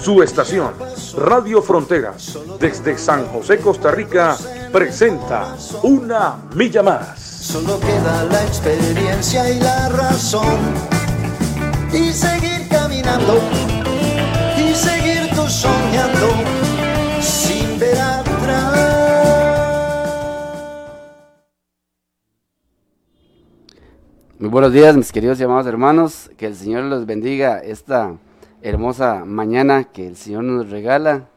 Su estación, Radio Fronteras, desde San José, Costa Rica, presenta Una Milla Más. Solo queda la experiencia y la razón. Y seguir caminando. Y seguir tú soñando. Sin ver atrás. Muy buenos días, mis queridos y amados hermanos. Que el Señor los bendiga esta hermosa mañana que el Señor nos regala.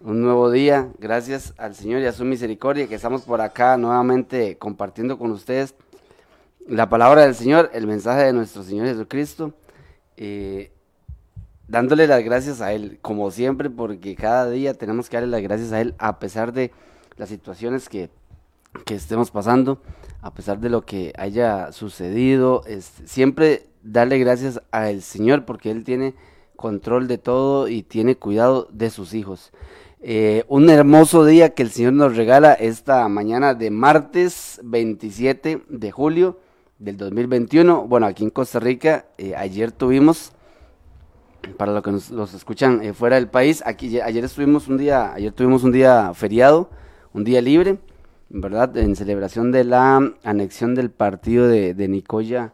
Un nuevo día. Gracias al Señor y a su misericordia que estamos por acá nuevamente compartiendo con ustedes la palabra del Señor, el mensaje de nuestro Señor Jesucristo. eh, dándole las gracias a Él, como siempre, porque cada día tenemos que darle las gracias a Él a pesar de las situaciones que, que estemos pasando, a pesar de lo que haya sucedido, este, siempre darle gracias al Señor porque Él tiene control de todo y tiene cuidado de sus hijos. Eh, un hermoso día que el Señor nos regala esta mañana de martes 27 de julio del 2021. Bueno, aquí en Costa Rica, eh, ayer tuvimos, para los que nos los escuchan eh, fuera del país, aquí ayer estuvimos un día, ayer tuvimos un día feriado, un día libre, ¿verdad? En celebración de la anexión del partido de, de Nicoya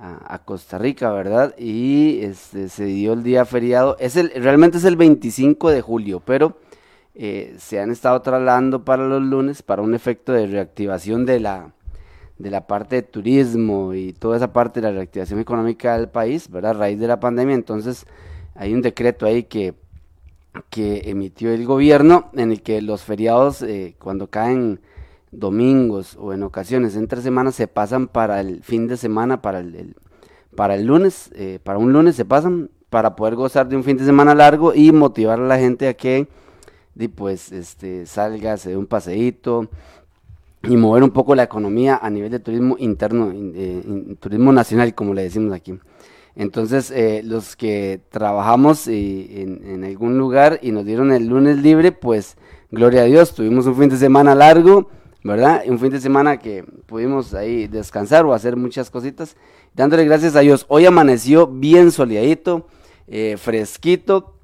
a, Costa Rica, ¿verdad? Y este, se dio el día feriado. Es el, realmente es el 25 de julio, pero eh, se han estado trasladando para los lunes para un efecto de reactivación de la, de la parte de turismo y toda esa parte de la reactivación económica del país, ¿verdad? A raíz de la pandemia. Entonces, hay un decreto ahí que, que emitió el gobierno en el que los feriados, eh, cuando caen domingos o en ocasiones entre semanas, se pasan para el fin de semana, para el, para el lunes, eh, para un lunes se pasan para poder gozar de un fin de semana largo y motivar a la gente a que di, pues este salga, se dé un paseíto y mover un poco la economía a nivel de turismo interno, in- eh, turismo nacional, como le decimos aquí. Entonces, eh, los que trabajamos eh, en, en algún lugar y nos dieron el lunes libre, pues gloria a Dios, tuvimos un fin de semana largo, ¿verdad? Un fin de semana que pudimos ahí descansar o hacer muchas cositas, dándole gracias a Dios. Hoy amaneció bien soleadito, eh, fresquito,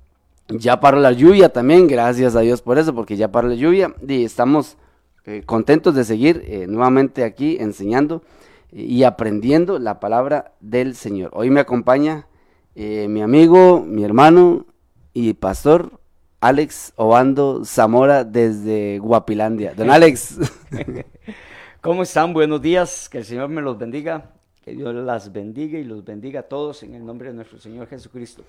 ya paró la lluvia también, gracias a Dios por eso, porque ya paró la lluvia y estamos eh, contentos de seguir eh, nuevamente aquí enseñando y aprendiendo la palabra del Señor. Hoy me acompaña mi amigo, mi hermano y pastor Alex Obando Zamora desde Guapilandia. Don Alex, ¿Cómo están? Buenos días. Que el Señor me los bendiga. Que Dios las bendiga y los bendiga a todos en el nombre de nuestro Señor Jesucristo.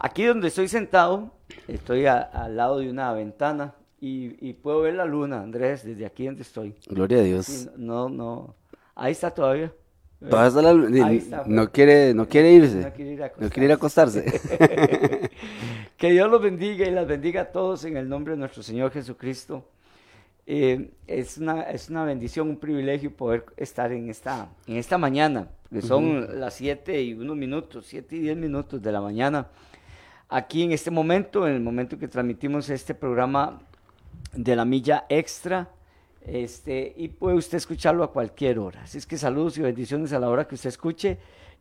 Aquí donde estoy sentado, estoy a- al lado de una ventana y, y puedo ver la luna, Andrés, desde aquí donde estoy. gloria a Dios. Sí, no, no. Ahí está todavía. Todavía está la- Ahí está. no quiere, no quiere irse, No quiere ir a no quiere ir a acostarse. que Dios los bendiga y las bendiga a todos en el nombre de nuestro Señor Jesucristo. Eh, es, una, es una bendición, un privilegio poder estar en esta, en esta mañana, que son las 7 y unos minutos, 7 y 10 minutos de la mañana. Aquí en este momento, en el momento que transmitimos este programa de la milla extra, este, y puede usted escucharlo a cualquier hora. Así es que saludos y bendiciones a la hora que usted escuche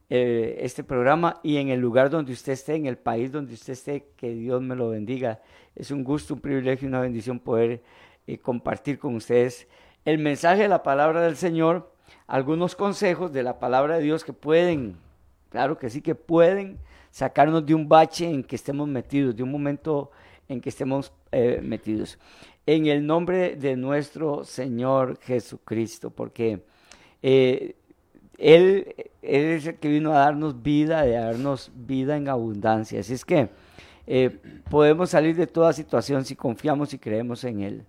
eh, este programa y en el lugar donde usted esté, en el país donde usted esté, que Dios me lo bendiga. Es un gusto, un privilegio y una bendición poder eh, compartir con ustedes el mensaje de la palabra del Señor, algunos consejos de la palabra de Dios que pueden, claro que sí, que pueden sacarnos de un bache en que estemos metidos, de un momento en que estemos eh, metidos. En el nombre de nuestro Señor Jesucristo, porque él, él es el que vino a darnos vida, a darnos vida en abundancia. Así es que eh, podemos salir de toda situación si confiamos y creemos en Él.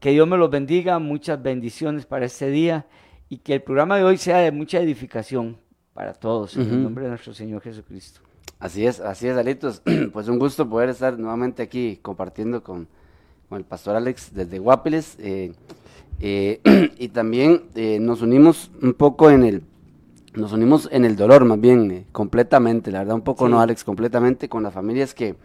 Que Dios me los bendiga, muchas bendiciones para este día y que el programa de hoy sea de mucha edificación para todos, en el nombre de nuestro Señor Jesucristo. Así es, así es, Alitos. Pues un gusto poder estar nuevamente aquí compartiendo con, con el pastor Alex desde Guapiles. eh, Eh, y también eh, nos unimos un poco en el, nos unimos en el dolor más bien, eh, completamente, la verdad un poco Sí. no Alex, completamente con las familias que,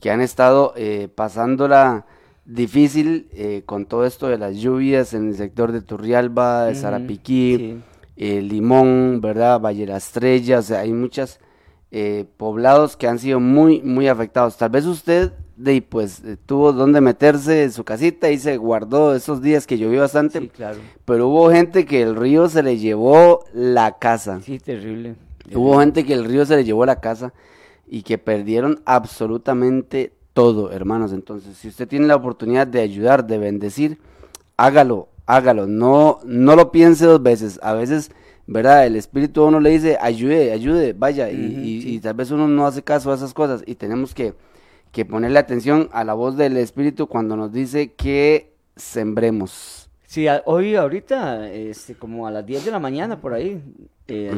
que han estado eh, pasándola difícil eh, con todo esto de las lluvias en el sector de Turrialba, de sí. eh, Limón, ¿verdad? Valle de la Estrella, o sea, hay muchos poblados que han sido muy, muy afectados. Tal vez usted, de, ahí, pues, eh, tuvo donde meterse en su casita y se guardó esos días que llovió bastante, Sí, claro. pero hubo gente que el río se le llevó la casa. Sí, terrible. Hubo gente que el río se le llevó la casa y que perdieron absolutamente todo, hermanos. Entonces, si usted tiene la oportunidad de ayudar, de bendecir, hágalo, hágalo. No, no lo piense dos veces. A veces, ¿verdad? El Espíritu a uno le dice, ayude, ayude, vaya. y, y- sí. y tal vez uno no hace caso a esas cosas y tenemos que, que ponerle atención a la voz del Espíritu cuando nos dice que sembremos. Sí, a- hoy ahorita, este, como a las 10 de la mañana por ahí, eh,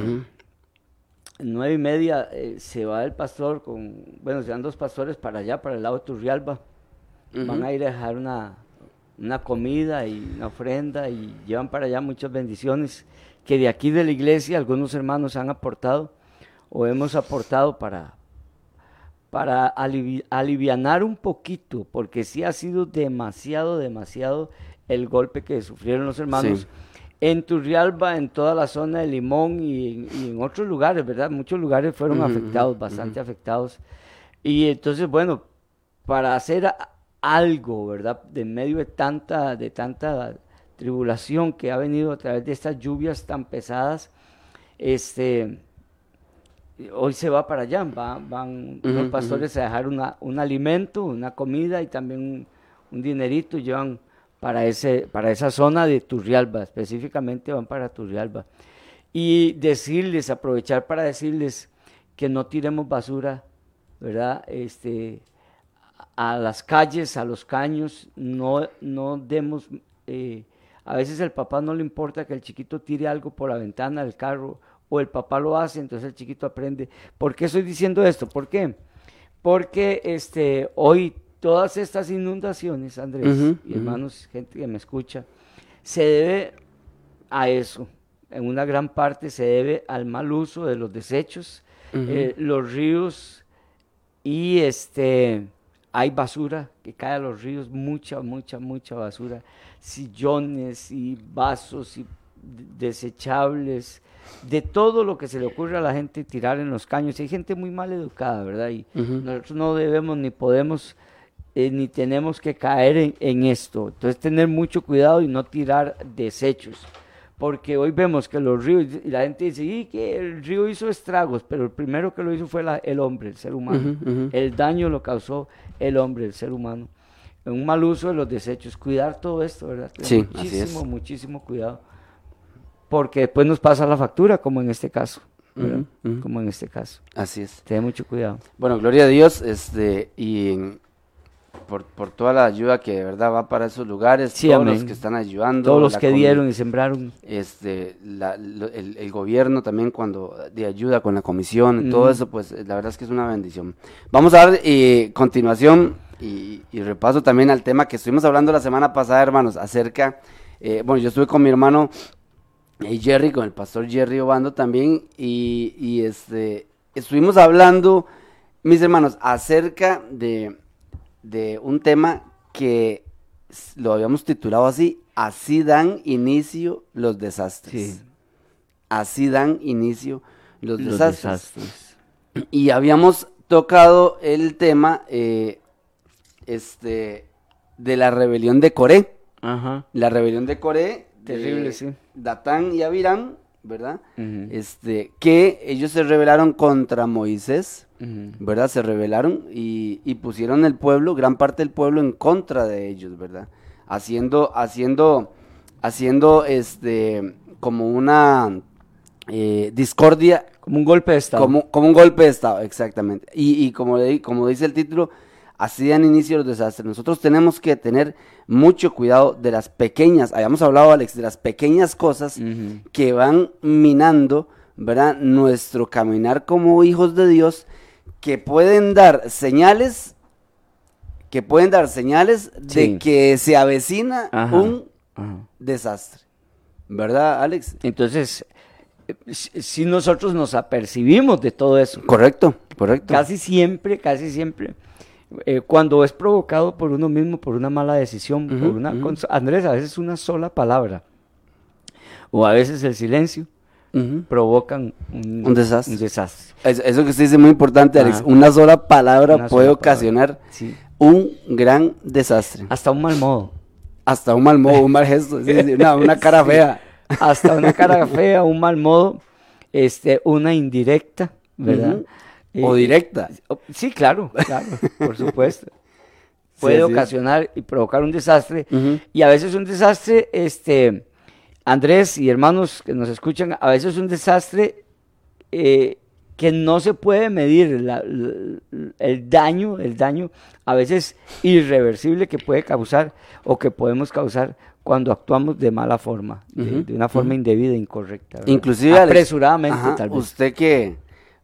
nueve y media, eh, se va el pastor con, bueno, se van dos pastores para allá, para el lado de Turrialba. Van a ir a dejar una, una comida y una ofrenda y llevan para allá muchas bendiciones que de aquí de la iglesia algunos hermanos han aportado o hemos aportado para, para alivi- alivianar un poquito, porque sí ha sido demasiado, demasiado el golpe que sufrieron los hermanos. Sí. En Turrialba, en toda la zona de Limón y en, y en otros lugares, ¿verdad? Muchos lugares fueron afectados, bastante afectados. Y entonces, bueno, para hacer algo, ¿verdad? De medio de tanta, de tanta tribulación que ha venido a través de estas lluvias tan pesadas, este, hoy se va para allá, va- van los pastores a dejar una, un alimento, una comida y también un, un dinerito, y llevan para, ese, para esa zona de Turrialba, específicamente van para Turrialba. Y decirles, aprovechar para decirles que no tiremos basura, ¿verdad? Este, a las calles, a los caños, no, no demos, eh, a veces el papá no le importa que el chiquito tire algo por la ventana del carro, o el papá lo hace, entonces el chiquito aprende. ¿Por qué estoy diciendo esto? ¿Por qué? Porque este, hoy todas estas inundaciones, Andrés y hermanos, gente que me escucha, se debe a eso. En una gran parte se debe al mal uso de los desechos, eh, los ríos y este hay basura que cae a los ríos, mucha, mucha, mucha basura, sillones y vasos y desechables, de todo lo que se le ocurre a la gente tirar en los caños. Hay gente muy mal educada, ¿verdad? Y nosotros no debemos ni podemos eh, ni tenemos que caer en, en esto. Entonces tener mucho cuidado y no tirar desechos. Porque hoy vemos que los ríos, y la gente dice, y que el río hizo estragos, pero el primero que lo hizo fue la- el hombre, el ser humano. El daño lo causó el hombre, el ser humano. Un mal uso de los desechos. Cuidar todo esto, ¿verdad? Sí, así muchísimo, es. muchísimo cuidado. Porque después nos pasa la factura, como en este caso. Como en este caso. Así es. Tener mucho cuidado. Bueno, gloria a Dios, este, y en- por, por toda la ayuda que de verdad va para esos lugares, Sí, todos amén. los que están ayudando, Todos los que dieron y sembraron. este, la- lo- el, el gobierno también cuando de ayuda con la comisión todo eso, pues la verdad es que es una bendición. Vamos a dar eh, continuación y, y repaso también al tema que estuvimos hablando la semana pasada, hermanos, acerca, eh, bueno, yo estuve con mi hermano Jerry, con el pastor Jerry Obando también, y, y, este, estuvimos hablando, mis hermanos, acerca de, de un tema que lo habíamos titulado así, así dan inicio los desastres. Sí. Así dan inicio los, Los desastres. desastres. Y habíamos tocado el tema eh, este, de la rebelión de Coré. Ajá. La rebelión de Coré. de Terrible, sí. Datán y Abirán, ¿verdad? Este, que ellos se rebelaron contra Moisés. ¿verdad? Se rebelaron y, y pusieron el pueblo, gran parte del pueblo en contra de ellos, ¿verdad? Haciendo, haciendo, haciendo, este, como una eh, discordia Como un golpe de estado. como, como un golpe de Estado, exactamente. Y, y como, como dice el título, así dan inicio los desastres. Nosotros tenemos que tener mucho cuidado de las pequeñas, habíamos hablado, Alex, de las pequeñas cosas que van minando, ¿verdad? Nuestro caminar como hijos de Dios, que pueden dar señales, que pueden dar señales de que se avecina Ajá. un Ajá. desastre. ¿Verdad, Alex? Entonces, si nosotros nos apercibimos de todo eso, Correcto, correcto. casi siempre, casi siempre, eh, cuando es provocado por uno mismo, por una mala decisión, por una, cons- Andrés, a veces una sola palabra, o a veces el silencio, Ujú. provocan un, Un desastre. un desastre. Es- Eso que usted dice es muy importante, Alex. Ajá. Una sola palabra Una puede sola palabra. ocasionar Sí. un gran desastre. Hasta un mal modo. Hasta un mal modo, un mal gesto, sí, sí, una, una cara fea. hasta una cara fea, un mal modo, este, una indirecta, ¿verdad? Ujú. O Eh, directa. Sí, claro, claro, por supuesto. Puede Sí, ocasionar y provocar un desastre. Y a veces un desastre, este, Andrés y hermanos que nos escuchan, a veces un desastre eh, que no se puede medir la- la- el daño, el daño a veces irreversible que puede causar o que podemos causar cuando actuamos de mala forma, de, una forma indebida, incorrecta. ¿verdad? Inclusive Alex, apresuradamente ajá, tal vez. Usted que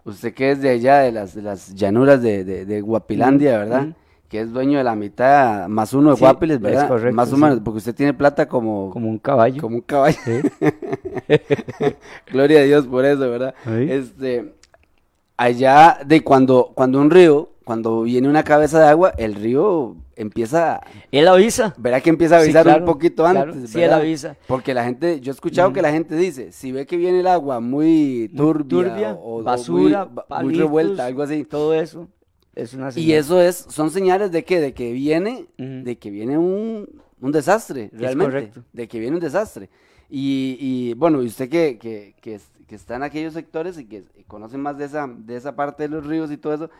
usted que es de allá de las de las llanuras de, de, de Guapilandia, ¿verdad? Que es dueño de la mitad más uno de Sí, Guapiles, es ¿verdad? correcto, más o sí. menos, porque usted tiene plata como como un caballo. como un caballo. Sí. Gloria a Dios por eso, ¿verdad? Este, allá de cuando, cuando un río, cuando viene una cabeza de agua, el río empieza, Él avisa. verá que empieza a Sí, avisar claro, un poquito claro, antes, sí, él avisa. Porque la gente, yo he escuchado que la gente dice, si ve que viene el agua muy Muy turbia, o basura, muy, muy revuelta, algo así. Todo eso es una Y señal. eso es, son señales de que, de que viene, de que viene un, un desastre, realmente. correcto. De que viene un desastre. Y, y, bueno, y usted que, que, que, es- que está en aquellos sectores y que conoce más de esa, de esa parte de los ríos y todo eso,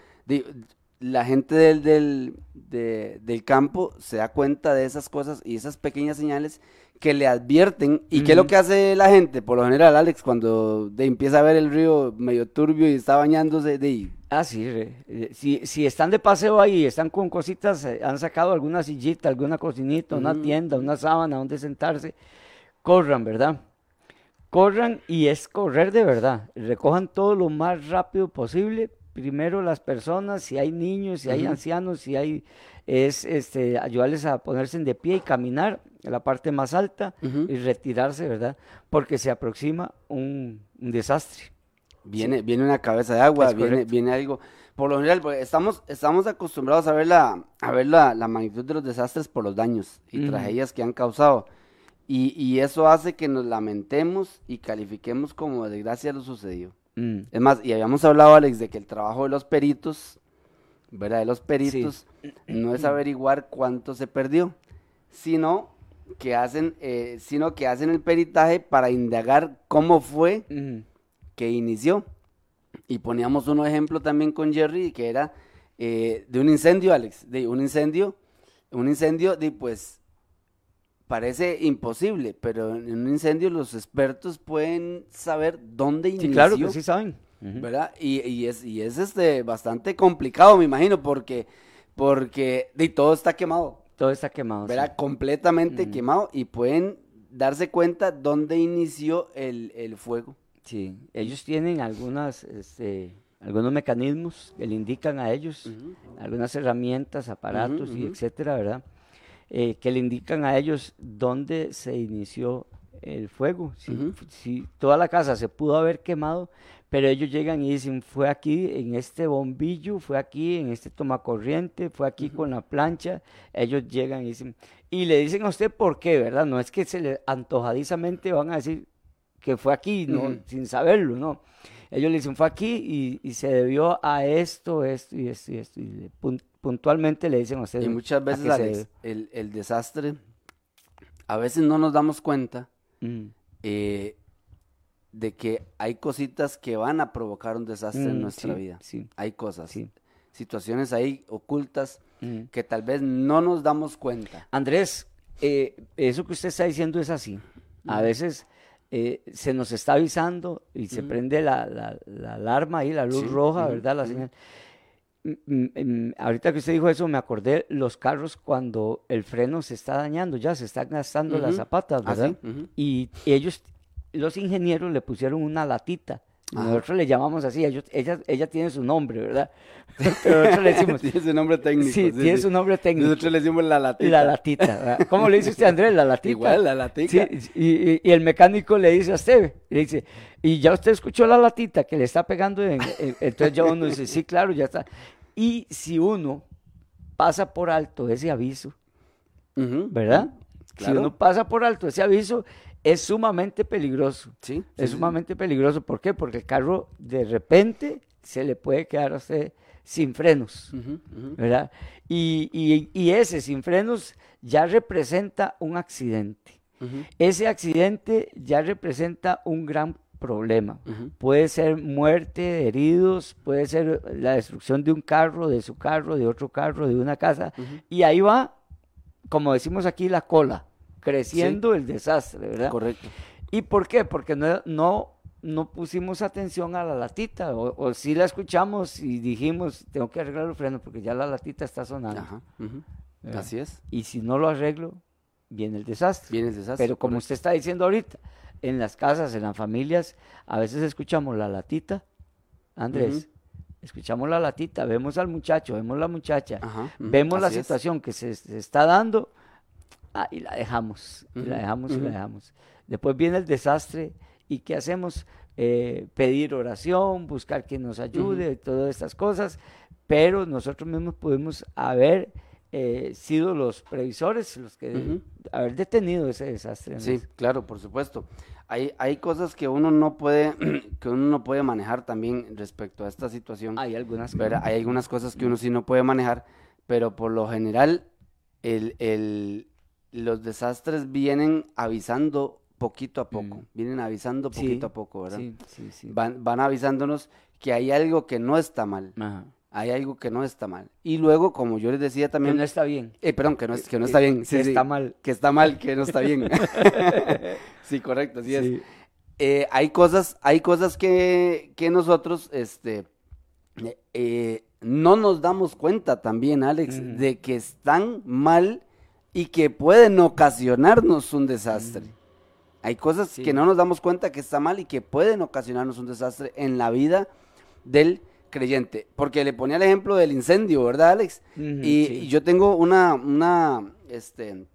la gente del, del, de- del campo se da cuenta de esas cosas y esas pequeñas señales que le advierten. ¿Y qué es lo que hace la gente? Por lo general, Alex, cuando de, empieza a ver el río medio turbio y está bañándose, de, Ah, sí. re- eh, Si, si están de paseo ahí, están con cositas, eh, han sacado alguna sillita, alguna cocinita, una Ujú. tienda, una sábana donde sentarse, corran, ¿verdad? Corran y es correr de verdad. Recojan todo lo más rápido posible. Primero las personas, si hay niños, si hay ancianos, si hay, es este, ayudarles a ponerse de pie y caminar a la parte más alta y retirarse, ¿verdad? Porque se aproxima un, un desastre. Viene, viene una cabeza de agua, Es viene, correcto. viene algo. Por lo general, pues, estamos, estamos acostumbrados a ver la, a ver la, la magnitud de los desastres por los daños y tragedias que han causado. Y, y eso hace que nos lamentemos y califiquemos como desgracia lo sucedido. Mm. Es más, y habíamos hablado, Alex, de que el trabajo de los peritos, ¿verdad? De los peritos, no es averiguar cuánto se perdió, sino que hacen, eh, sino que hacen el peritaje para indagar cómo fue Mm. que inició. Y poníamos un ejemplo también con Jerry, que era eh, de un incendio, Alex, de un incendio, un incendio de pues parece imposible, pero en un incendio los expertos pueden saber dónde inició, Sí, claro que sí saben. ¿verdad? Y, y es, y es este bastante complicado, me imagino, porque, porque de todo está quemado, Todo está quemado. sí. ¿verdad? Completamente quemado y pueden darse cuenta dónde inició el, el fuego. Sí, ellos tienen algunas, este, algunos mecanismos que le indican a ellos, algunas herramientas, aparatos y etcétera, ¿verdad? Eh, que le indican a ellos dónde se inició el fuego. Si, toda la casa se pudo haber quemado, pero ellos llegan y dicen, fue aquí en este bombillo, fue aquí en este tomacorriente, fue aquí con la plancha. Ellos llegan y dicen, y le dicen a usted por qué, ¿verdad? No es que se le antojadizamente van a decir que fue aquí, no, sin saberlo, ¿no? Ellos le dicen, fue aquí y, y se debió a esto, esto y esto y esto. Y le- pun- puntualmente le dicen a usted. Y muchas veces, Alex, el, el desastre, a veces no nos damos cuenta. Mm, eh, de que hay cositas que van a provocar un desastre en mm, nuestra sí, vida. Sí, Hay cosas, sí. situaciones ahí ocultas mm. que tal vez no nos damos cuenta. Andrés, eh, eso que usted está diciendo es así. A veces eh, se nos está avisando y se prende la, la- la alarma ahí, la luz roja, ¿verdad? La señal. Ahorita que usted dijo eso, me acordé los carros cuando el freno se está dañando, ya se están gastando las zapatas, ¿Ah? ¿verdad? Y ellos, los ingenieros le pusieron una latita Nosotros le llamamos así, ellos- ella, ella tiene su nombre, ¿verdad? Pero nosotros le decimos, tiene su nombre técnico. sí, tiene su nombre técnico. Nosotros le decimos la latita. La latita. ¿verdad? ¿Cómo le dice usted, Andrés? La latita. Igual, la latica. Sí, y, y- y el mecánico le dice a usted, le dice, y ya usted escuchó la latita que le está pegando, en, en- entonces ya uno dice, sí, claro, ya está. Y si uno pasa por alto ese aviso, ¿verdad? Si uno pasa por alto ese aviso, es sumamente peligroso. Sí. Es sí. sumamente peligroso. ¿Por qué? Porque el carro de repente se le puede quedar a usted sin frenos. ¿verdad? Y, y- y ese sin frenos ya representa un accidente. Ese accidente ya representa un gran problema. Puede ser muerte de heridos, puede ser la destrucción de un carro, de su carro, de otro carro, de una casa. Y ahí va, como decimos aquí, la cola, creciendo el desastre, ¿verdad? Correcto. ¿Y por qué? Porque no, no, no pusimos atención a la latita, o, o sí la escuchamos y dijimos, tengo que arreglar el freno porque ya la latita está sonando. Así es. Y si no lo arreglo, viene el desastre. Viene el desastre. Pero como correcto. usted está diciendo ahorita, en las casas, en las familias, a veces escuchamos la latita, Andrés, escuchamos la latita, vemos al muchacho, vemos la muchacha, Ajá, vemos la es. situación que se, se está dando, ah, y la dejamos, y la dejamos, y la dejamos. Después viene el desastre, ¿y qué hacemos? Eh, pedir oración, buscar quien nos ayude, todas estas cosas, pero nosotros mismos pudimos haber eh, sido los previsores, los que Ujú. haber detenido ese desastre. Sí, claro, por supuesto. Hay, hay cosas que uno no puede, que uno no puede manejar también respecto a esta situación. Hay algunas. Hay algunas cosas que uno sí no puede manejar, pero por lo general el, el- los desastres vienen avisando poquito a poco, Mm. vienen avisando Sí, poquito a poco, ¿verdad? Sí, sí, sí. Van, van avisándonos que hay algo que no está mal, Ajá. Hay algo que no está mal. Y luego, como yo les decía Que también, no está bien. eh, perdón, que no, es- que no que- está bien, que sí, sí, está mal. que está mal, que no está bien. sí, correcto, así es Sí. eh, hay cosas, hay cosas que, que nosotros, este, eh, eh, no nos damos cuenta también, Alex, de que están mal y que pueden ocasionarnos un desastre. Hay cosas Sí. que no nos damos cuenta que está mal y que pueden ocasionarnos un desastre en la vida del creyente. Porque le ponía el ejemplo del incendio, ¿verdad, Alex? Y, sí. y yo tengo una, una, este,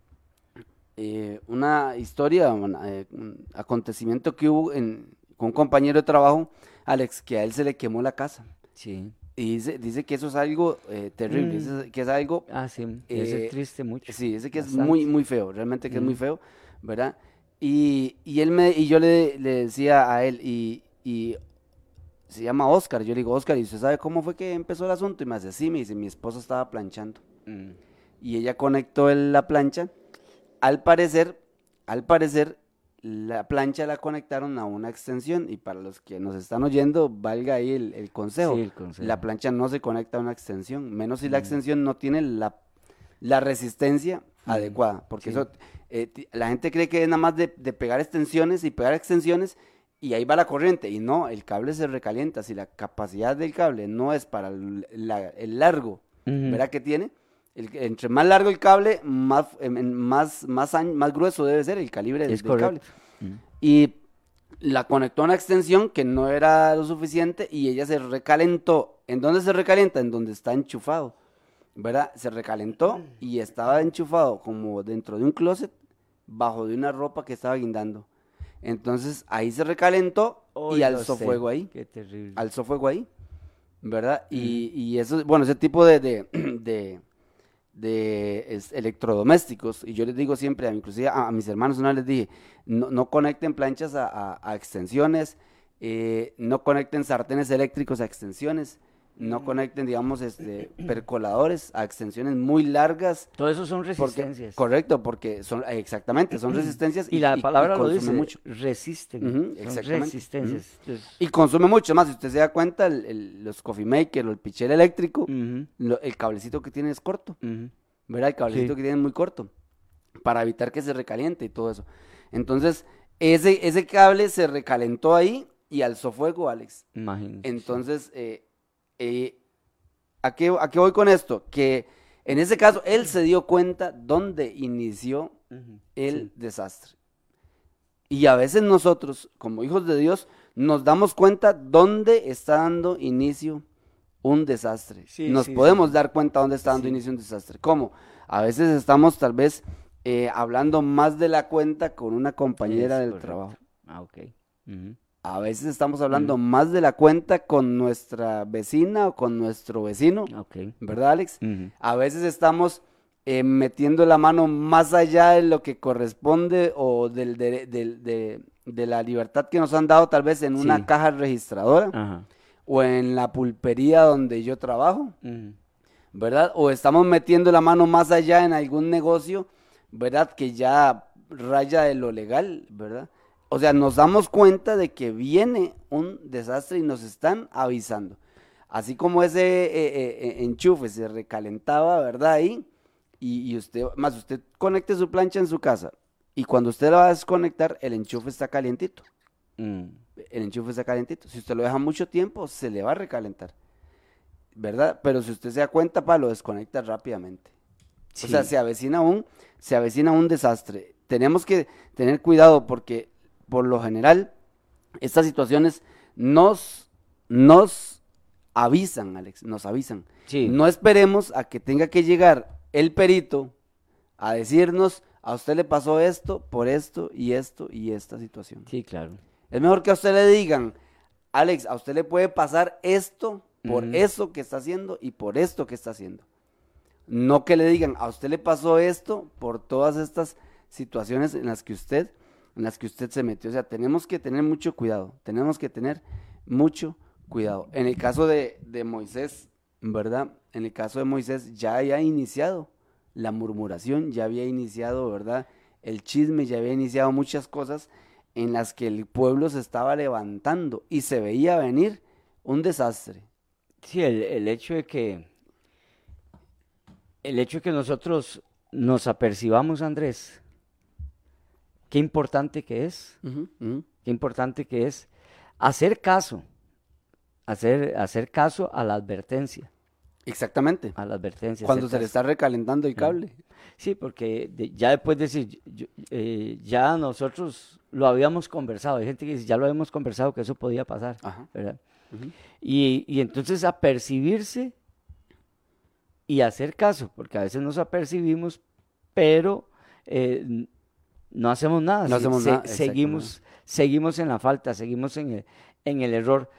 eh, una historia, un, eh, un acontecimiento que hubo en, con un compañero de trabajo, Alex, que a él se le quemó la casa. Sí. Y dice, dice que eso es algo eh, terrible, Mm. dice que es algo, Ah, sí. ese es triste mucho. sí, dice que es muy, muy feo, realmente que es muy feo, ¿verdad? Y, y él me, y yo le, le decía a él, y, y se llama Oscar, yo le digo, Oscar, ¿y usted sabe cómo fue que empezó el asunto? Y me dice, sí, me dice, mi esposa estaba planchando. Mm. y ella conectó el- la plancha. Al parecer, al parecer, la plancha la conectaron a una extensión y para los que nos están oyendo, valga ahí el, el consejo. Sí, el consejo. La plancha no se conecta a una extensión, menos si la Mm. extensión no tiene la, la resistencia Mm, adecuada, porque sí. eso, eh, la gente cree que es nada más de, de pegar extensiones y pegar extensiones y ahí va la corriente, y no, el cable se recalienta, si la capacidad del cable no es para el, la- el largo. ¿verdad? Que tiene. El- entre más largo el cable, más, em, más, más, grueso debe ser el calibre del, cable. Y la conectó a una extensión que no era lo suficiente y ella se recalentó. ¿En dónde se recalienta? En donde está enchufado, ¿verdad? Se recalentó y estaba enchufado como dentro de un closet, bajo de una ropa que estaba guindando. Entonces ahí se recalentó y alzó fuego ahí Qué terrible. alzó fuego ahí, ¿verdad? Y, y eso, bueno, ese tipo de, de, de, de, es- electrodomésticos, y yo les digo siempre, inclusive a, a mis hermanos una les dije, no, no conecten planchas a, a- a extensiones, eh, no conecten sartenes eléctricos a extensiones, no conecten, digamos, este, percoladores a extensiones muy largas. Todo eso son Porque, resistencias. correcto, porque son, exactamente, son resistencias y la palabra lo consumen dice, mucho. resisten. Exactamente. resistencias. Y consume mucho más, si usted se da cuenta, el- el- los coffee maker o el pichel eléctrico, lo- el cablecito que tiene es corto. ¿verdad? El cablecito Sí. que tiene es muy corto, para evitar que se recaliente y todo eso. Entonces, ese, ese cable se recalentó ahí y alzó fuego, Alex. Imagínese. Entonces, eh, eh, ¿a, qué, ¿a qué voy con esto? Que en ese caso, él se dio cuenta dónde inició el sí. desastre. Y a veces nosotros, como hijos de Dios, nos damos cuenta dónde está dando inicio un desastre. Sí, nos sí, podemos dar cuenta dónde está dando inicio un desastre. ¿Cómo? A veces estamos tal vez eh, hablando más de la cuenta con una compañera del correcto. trabajo. Ah, ok. Ujú. A veces estamos hablando más de la cuenta con nuestra vecina o con nuestro vecino, Ok. ¿verdad, Alex? A veces estamos eh, metiendo la mano más allá de lo que corresponde o del, de, del- de- de la libertad que nos han dado tal vez en una caja registradora Ajá. o en la pulpería donde yo trabajo. ¿verdad? O estamos metiendo la mano más allá en algún negocio, ¿verdad? Que ya raya de lo legal, ¿verdad? O sea, nos damos cuenta de que viene un desastre y nos están avisando. Así como ese eh, eh, eh, enchufe se recalentaba, ¿verdad? Ahí, y, y usted, más usted conecte su plancha en su casa, y cuando usted la va a desconectar, el enchufe está calientito. Mm. El enchufe está calientito. Si usted lo deja mucho tiempo, se le va a recalentar. ¿Verdad? Pero si usted se da cuenta, pa, lo desconecta rápidamente. O sea, se avecina un, se avecina un desastre. Tenemos que tener cuidado porque, por lo general, estas situaciones nos, nos avisan, Alex, nos avisan. Sí. No esperemos a que tenga que llegar el perito a decirnos, a usted le pasó esto, por esto y esto y esta situación. Sí, claro. Es mejor que a usted le digan, Alex, a usted le puede pasar esto por eso que está haciendo y por esto que está haciendo. No que le digan, a usted le pasó esto por todas estas situaciones en las que usted, en las que usted se metió. O sea, tenemos que tener mucho cuidado, tenemos que tener mucho cuidado. En el caso de, de Moisés, ¿verdad? En el caso de Moisés ya había iniciado la murmuración, ya había iniciado, ¿verdad? El chisme, ya había iniciado muchas cosas en las que el pueblo se estaba levantando y se veía venir un desastre. Sí, el, el hecho de que el hecho de que nosotros nos apercibamos, Andrés, qué importante que es, qué importante que es hacer caso, hacer, hacer caso a la advertencia, Exactamente. a la advertencia. Cuando se le está recalentando el cable. Sí, porque de- ya después de decir, yo- eh, ya nosotros lo habíamos conversado, hay gente que dice, ya lo habíamos conversado que eso podía pasar, Ajá. Y, y entonces apercibirse y hacer caso, porque a veces nos apercibimos, pero eh, no hacemos nada. No se- hacemos se- nada, Seguimos, seguimos en la falta, seguimos en el, en el error.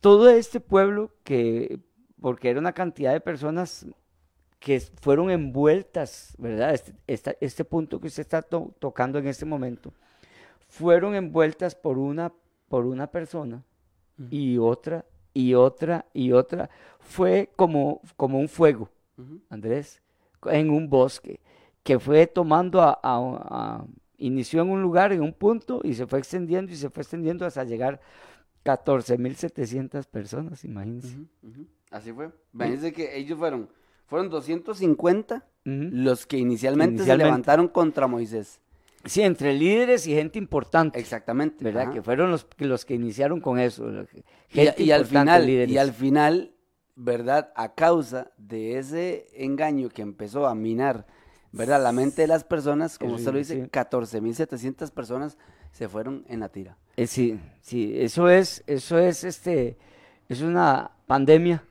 Todo este pueblo que, porque era una cantidad de personas que fueron envueltas, ¿verdad? Este, esta- este punto que usted está to- tocando en este momento, fueron envueltas por una, por una persona y otra y otra y otra. Fue como, como un fuego. Andrés, en un bosque, que fue tomando a, a- a- inició en un lugar, en un punto, y se fue extendiendo y se fue extendiendo hasta llegar 14.700 personas, imagínense. Así fue. Imagínense que ellos fueron, fueron 250 Ujú. los que inicialmente, Inicialmente. se levantaron contra Moisés. Sí, entre líderes y gente importante, Exactamente. ¿verdad? ajá. Que fueron los, que- los que iniciaron con eso. Y, gente y al importante, final, líderes. y al final, ¿verdad? A causa de ese engaño que empezó a minar, ¿verdad? La mente de las personas, como usted lo dice, sí. 14.700 personas se fueron en la tira. Eh, sí, sí, eso es, eso es este, es una pandemia.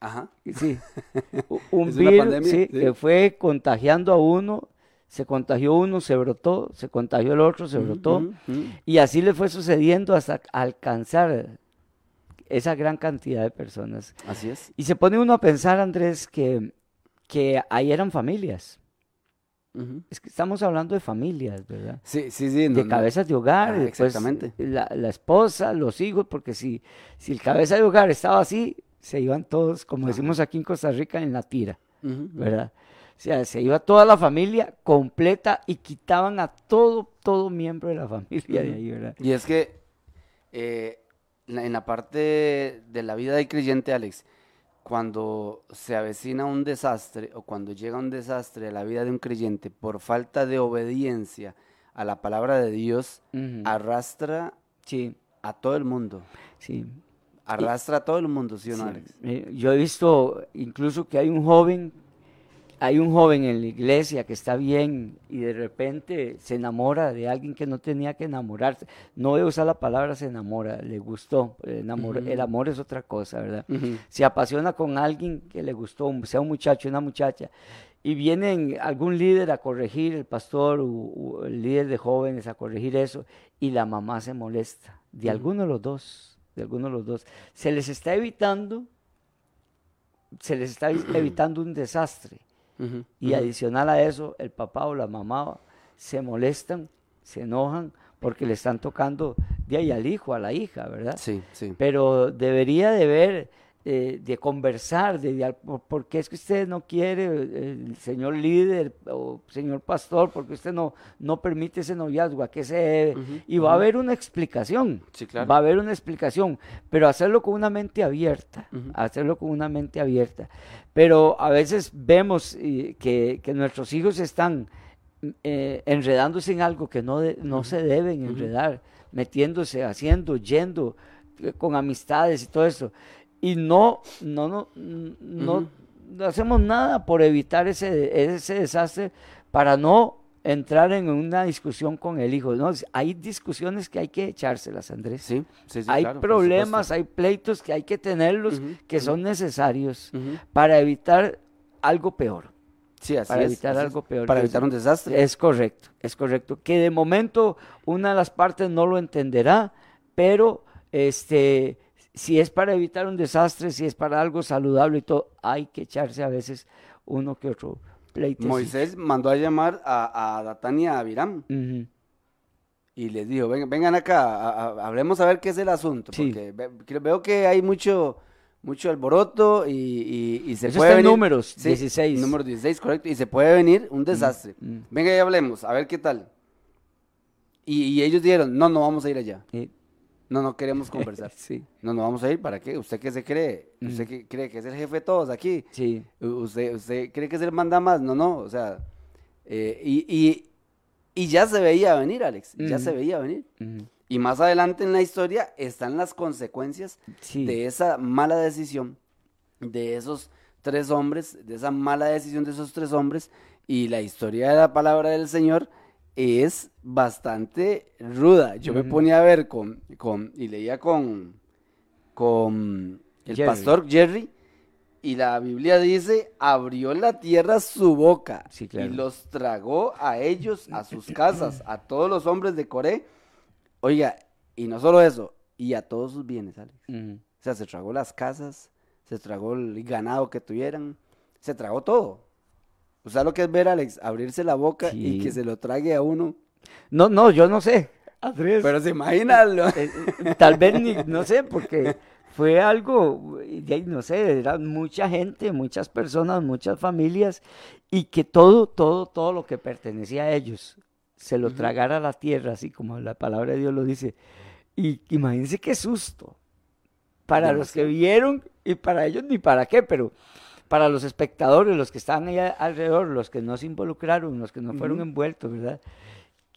Ajá. Sí, un virus pandemia, sí, sí. que fue contagiando a uno, se contagió uno, se brotó, se contagió el otro, se brotó, y así le fue sucediendo hasta alcanzar esa gran cantidad de personas. Así es. Y se pone uno a pensar, Andrés, que, que ahí eran familias. Es que estamos hablando de familias, ¿verdad? Sí, sí, sí. no, de cabezas de hogar, Ah, después exactamente. La, la esposa, los hijos, porque si, si el cabeza de hogar estaba así, se iban todos, como decimos aquí en Costa Rica, en la tira. ¿verdad? O sea, se iba toda la familia completa y quitaban a todo, todo miembro de la familia de ahí, ¿verdad? Y es que eh, en la parte de la vida del creyente, Alex, cuando se avecina un desastre o cuando llega un desastre a la vida de un creyente por falta de obediencia a la palabra de Dios, arrastra Sí, a todo el mundo. sí. Arrastra a todo el mundo, ¿sí o no, sí. Alex? Eh, Yo he visto incluso que hay un joven hay un joven en la iglesia que está bien y de repente se enamora de alguien que no tenía que enamorarse. No voy a usar la palabra se enamora, le gustó. El amor, el amor es otra cosa, ¿verdad? Se apasiona con alguien que le gustó, sea un muchacho, una muchacha. Y viene algún líder a corregir, el pastor o, el líder de jóvenes a corregir eso, y la mamá se molesta, de alguno de los dos, de alguno de los dos. Se les está evitando, se les está evitando un desastre y adicional a eso, el papá o la mamá se molestan, se enojan porque le están tocando de ahí al hijo, a la hija, ¿verdad? Sí, sí. Pero debería de ver eh, de conversar, de, por, qué es que usted no quiere, eh, el señor líder o señor pastor, porque usted no, no permite ese noviazgo, a qué se debe. y va a haber una explicación, sí, claro. va a haber una explicación, pero hacerlo con una mente abierta, hacerlo con una mente abierta. Pero a veces vemos eh, que, que, nuestros hijos están enredándose en algo que no, no se deben enredar, metiéndose, haciendo, yendo con amistades y todo eso y no, no, no, no, hacemos nada por evitar ese, ese desastre para no entrar en una discusión con el hijo. ¿no? Hay discusiones que hay que echárselas, Andrés. Sí, sí, hay problemas, hay pleitos que hay que tenerlos, que son necesarios para evitar algo peor. Sí, así para evitar algo peor. Para evitar un desastre. Es correcto, es correcto. Que de momento una de las partes no lo entenderá, pero este si es para evitar un desastre, si es para algo saludable y todo, hay que echarse a veces uno que otro pleito. Moisés mandó a llamar a, a Datán y a Abiram. Y les dijo, vengan, acá, hablemos a ver qué es el asunto. Porque veo que hay mucho, mucho alboroto y, y, se Eso puede está en números, 16. Número 16, correcto. Y se puede venir un desastre. Venga y hablemos, a ver qué tal. Y, ellos dijeron, no, no vamos a ir allá. No, no queremos conversar. sí. No, no vamos a ir. ¿Para qué? ¿Usted qué se cree? ¿Usted qué cree que es el jefe de todos aquí? Sí. ¿Usted, usted cree que es el manda más? No, no. O sea, eh, y, y, ya se veía venir, Alex. Ya se veía venir. Y más adelante en la historia están las consecuencias de esa mala decisión de esos tres hombres, de esa mala decisión de esos tres hombres. Y la historia de la palabra del Señor es bastante ruda. Yo me ponía a ver con, con y leía con, con el pastor Jerry y la Biblia dice, abrió la tierra su boca y los tragó a ellos, a sus casas, a todos los hombres de Coré. Oiga, y no solo eso, y a todos sus bienes, Alex. O sea, se tragó las casas, se tragó el ganado que tuvieran, se tragó todo. O sea, lo que es ver a Alex abrirse la boca y que se lo trague a uno. No, no, yo no sé. Pero se imagina. Eh, eh, tal vez ni, no sé, porque fue algo, no sé, era mucha gente, muchas personas, muchas familias, y que todo, todo, todo lo que pertenecía a ellos se lo tragara a la tierra, así como la palabra de Dios lo dice. Y imagínense qué susto. Para los que vieron y para ellos ni para qué, pero para los espectadores, los que estaban ahí alrededor, los que no se involucraron, los que no fueron envueltos, ¿verdad?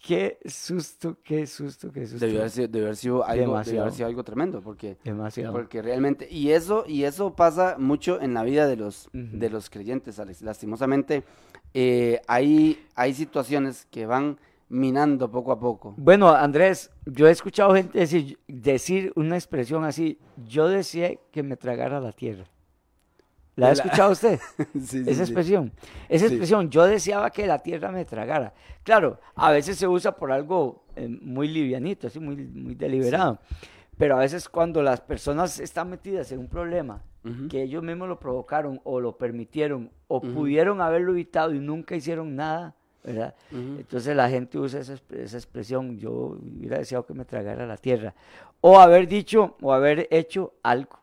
Qué susto, qué susto, qué susto. Debió haber sido, algo, algo tremendo, porque, Demasiado. porque realmente, y eso, y eso pasa mucho en la vida de los, de los creyentes, Alex. Lastimosamente, eh, hay, hay situaciones que van minando poco a poco. Bueno, Andrés, yo he escuchado gente decir, decir una expresión así, yo decía que me tragara la tierra. ¿La ha escuchado usted? sí, Esa expresión. Esa expresión, yo deseaba que la tierra me tragara. Claro, a veces se usa por algo eh, muy livianito, así muy, muy deliberado. Pero a veces cuando las personas están metidas en un problema, que ellos mismos lo provocaron o lo permitieron o pudieron haberlo evitado y nunca hicieron nada, ¿verdad? Entonces la gente usa esa, esa, expresión, yo hubiera deseado que me tragara la tierra. O haber dicho o haber hecho algo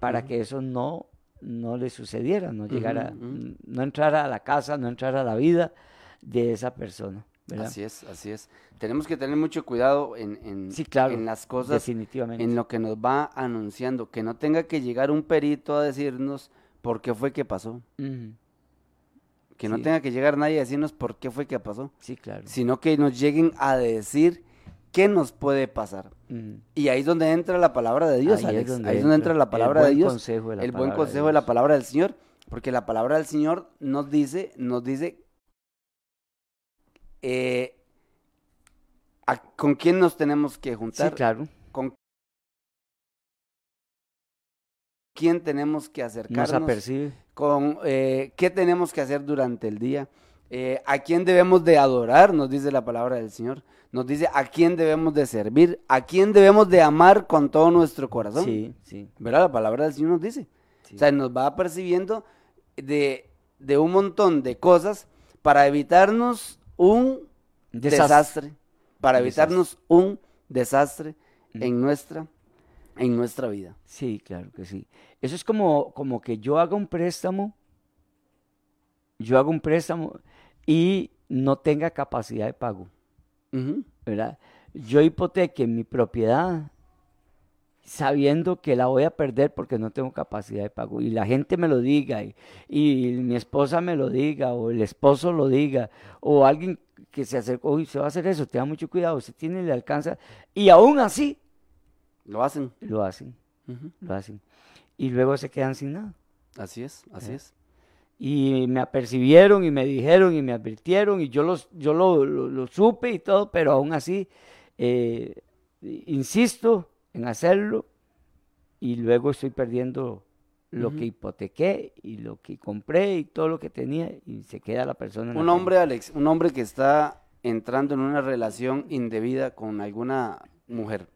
para que eso no no le sucediera, no llegara, no entrara a la casa, no entrara a la vida de esa persona. Así es, así es. Tenemos que tener mucho cuidado en, en, en las cosas, definitivamente. en lo que nos va anunciando, que no tenga que llegar un perito a decirnos por qué fue que pasó. Que no tenga que llegar nadie a decirnos por qué fue que pasó. Sí, claro. Sino que nos lleguen a decir qué nos puede pasar. Y ahí es donde entra la palabra de Dios, ahí Es donde, entra, la palabra de Dios. el buen consejo de la palabra del Señor. Porque la palabra del Señor nos dice, nos dice eh, a- con quién nos tenemos que Sí, juntar, claro. con quién tenemos que Nos acercarnos, apercibe. con eh, qué tenemos que hacer durante el día, eh, a quién debemos de adorar, nos dice la palabra del Señor, nos dice a quién debemos de servir, a quién debemos de amar con todo nuestro corazón. Sí, sí. ¿Verdad? La palabra del Señor nos dice. Sí. O sea, nos va percibiendo de, de un montón de cosas para evitarnos un Desastre. desastre, para Un evitarnos un desastre Mm. en nuestra, en nuestra vida. Sí, claro que sí. Eso es como, como que yo haga un préstamo, yo hago un préstamo y no tenga capacidad de pago, ¿verdad? Yo hipoteque mi propiedad sabiendo que la voy a perder porque no tengo capacidad de pago. Y la gente me lo diga, y, y mi esposa me lo diga, o el esposo lo diga, o alguien que se acercó, uy, se va a hacer eso, tenga mucho cuidado, usted tiene, le alcanza. Y aún así, Lo hacen. lo hacen, lo hacen. Y luego se quedan sin nada. Así es, así es. Y me apercibieron y me dijeron y me advirtieron y yo, los, yo lo, lo- lo supe y todo, pero aún así eh, insisto en hacerlo y luego estoy perdiendo lo Ujú. que hipotequé y lo que compré y todo lo que tenía y se queda la persona. en la Un calle. hombre, Alex, un hombre que está entrando en una relación indebida con alguna mujer.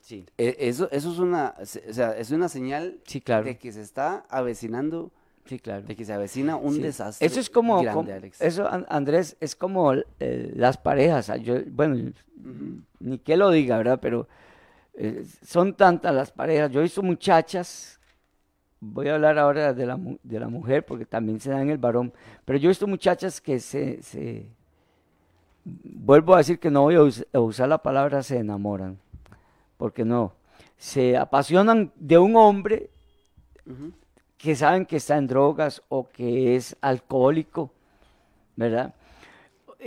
Sí, E- Eso, eso es una, o sea, es una señal sí, claro. de que se está avecinando, Sí, claro. de que se avecina un Sí. desastre. Eso es como, grande, como- Alex. eso An- Andrés, es como eh, las parejas. ah, Yo, bueno, ni que lo diga, ¿verdad? Pero eh, son tantas las parejas. Yo he visto muchachas, voy a hablar ahora de la, de la mujer porque también se da en el varón, pero yo he visto muchachas que se, se- vuelvo a decir que no voy a, us- a usar la palabra se enamoran, porque no, se apasionan de un hombre. Que saben que está en drogas o que es alcohólico, ¿verdad?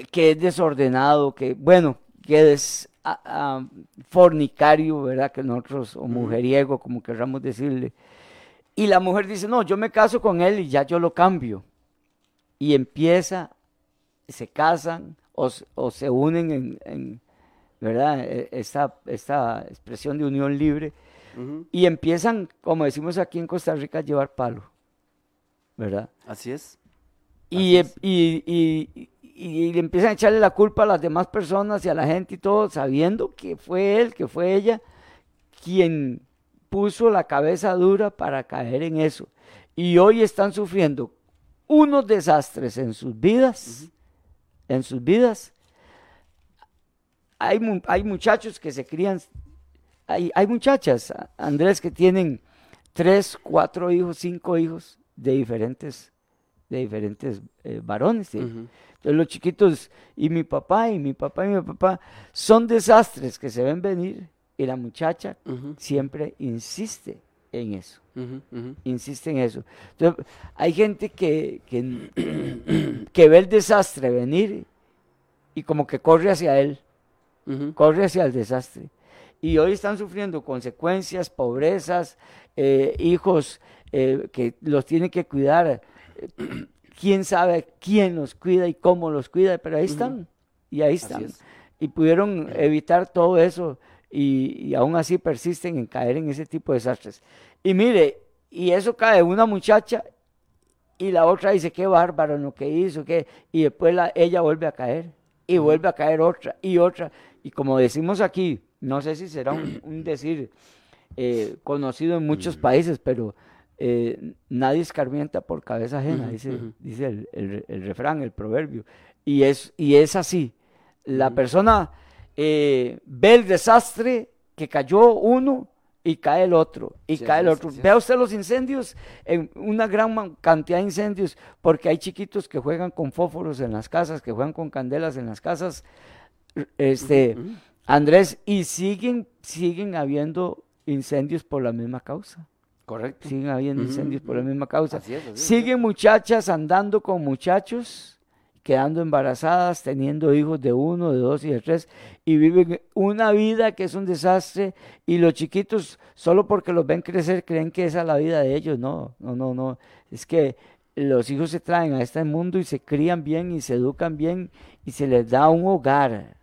Que es desordenado, que, bueno, que es ah, ah, fornicario, ¿verdad? Que nosotros, o mujeriego, como querramos decirle. Y la mujer dice, no, yo me caso con él y ya yo lo cambio. Y empieza, se casan o, se unen en, en, ¿verdad? E- Esta, esta expresión de unión libre Y empiezan, como decimos aquí en Costa Rica, a llevar palo, ¿verdad? Así es. Y, Así y, y- y- empiezan a echarle la culpa a las demás personas y a la gente y todo, sabiendo que fue él, que fue ella, quien puso la cabeza dura para caer en eso. Y hoy están sufriendo unos desastres en sus vidas, en sus vidas. Hay, hay muchachos que se crían, hay, hay muchachas, Andrés, que tienen tres, cuatro hijos, cinco hijos de diferentes, de diferentes eh, varones. Entonces los chiquitos, y mi papá, y mi papá, y mi papá, son desastres que se ven venir. Y la muchacha siempre insiste en eso, insiste en eso. Entonces, hay gente que, que, que ve el desastre venir y como que corre hacia él, corre hacia el desastre. Y hoy están sufriendo consecuencias, pobrezas, eh, hijos eh, que los tienen que cuidar. quién sabe quién los cuida y cómo los cuida, pero ahí están. Y ahí están. es. Y pudieron evitar todo eso y, y aún así persisten en caer en ese tipo de desastres. Y mire, y eso cae una muchacha y la otra dice, qué bárbaro lo que hizo, qué y después la, ella vuelve a caer y vuelve a caer otra y otra. Y como decimos aquí, no sé si será un, un decir eh, conocido en muchos países, pero eh, nadie escarmienta por cabeza ajena, dice, dice el, el- el refrán, el proverbio. Y es, y es así. La persona eh, ve el desastre que cayó uno y cae el otro, y Sí, cae el otro. Vea usted los incendios, en una gran cantidad de incendios, porque hay chiquitos que juegan con fósforos en las casas, que juegan con candelas en las casas. Este. Andrés, y siguen, siguen habiendo incendios por la misma causa. Correcto. Siguen habiendo incendios por la misma causa. Así es, así es. Siguen muchachas andando con muchachos quedando embarazadas, teniendo hijos de uno, de dos y de tres, y viven una vida que es un desastre, y los chiquitos, solo porque los ven crecer, creen que esa es la vida de ellos. No, no, no, no. Es que los hijos se traen a este mundo y se crían bien y se educan bien y se les da un hogar,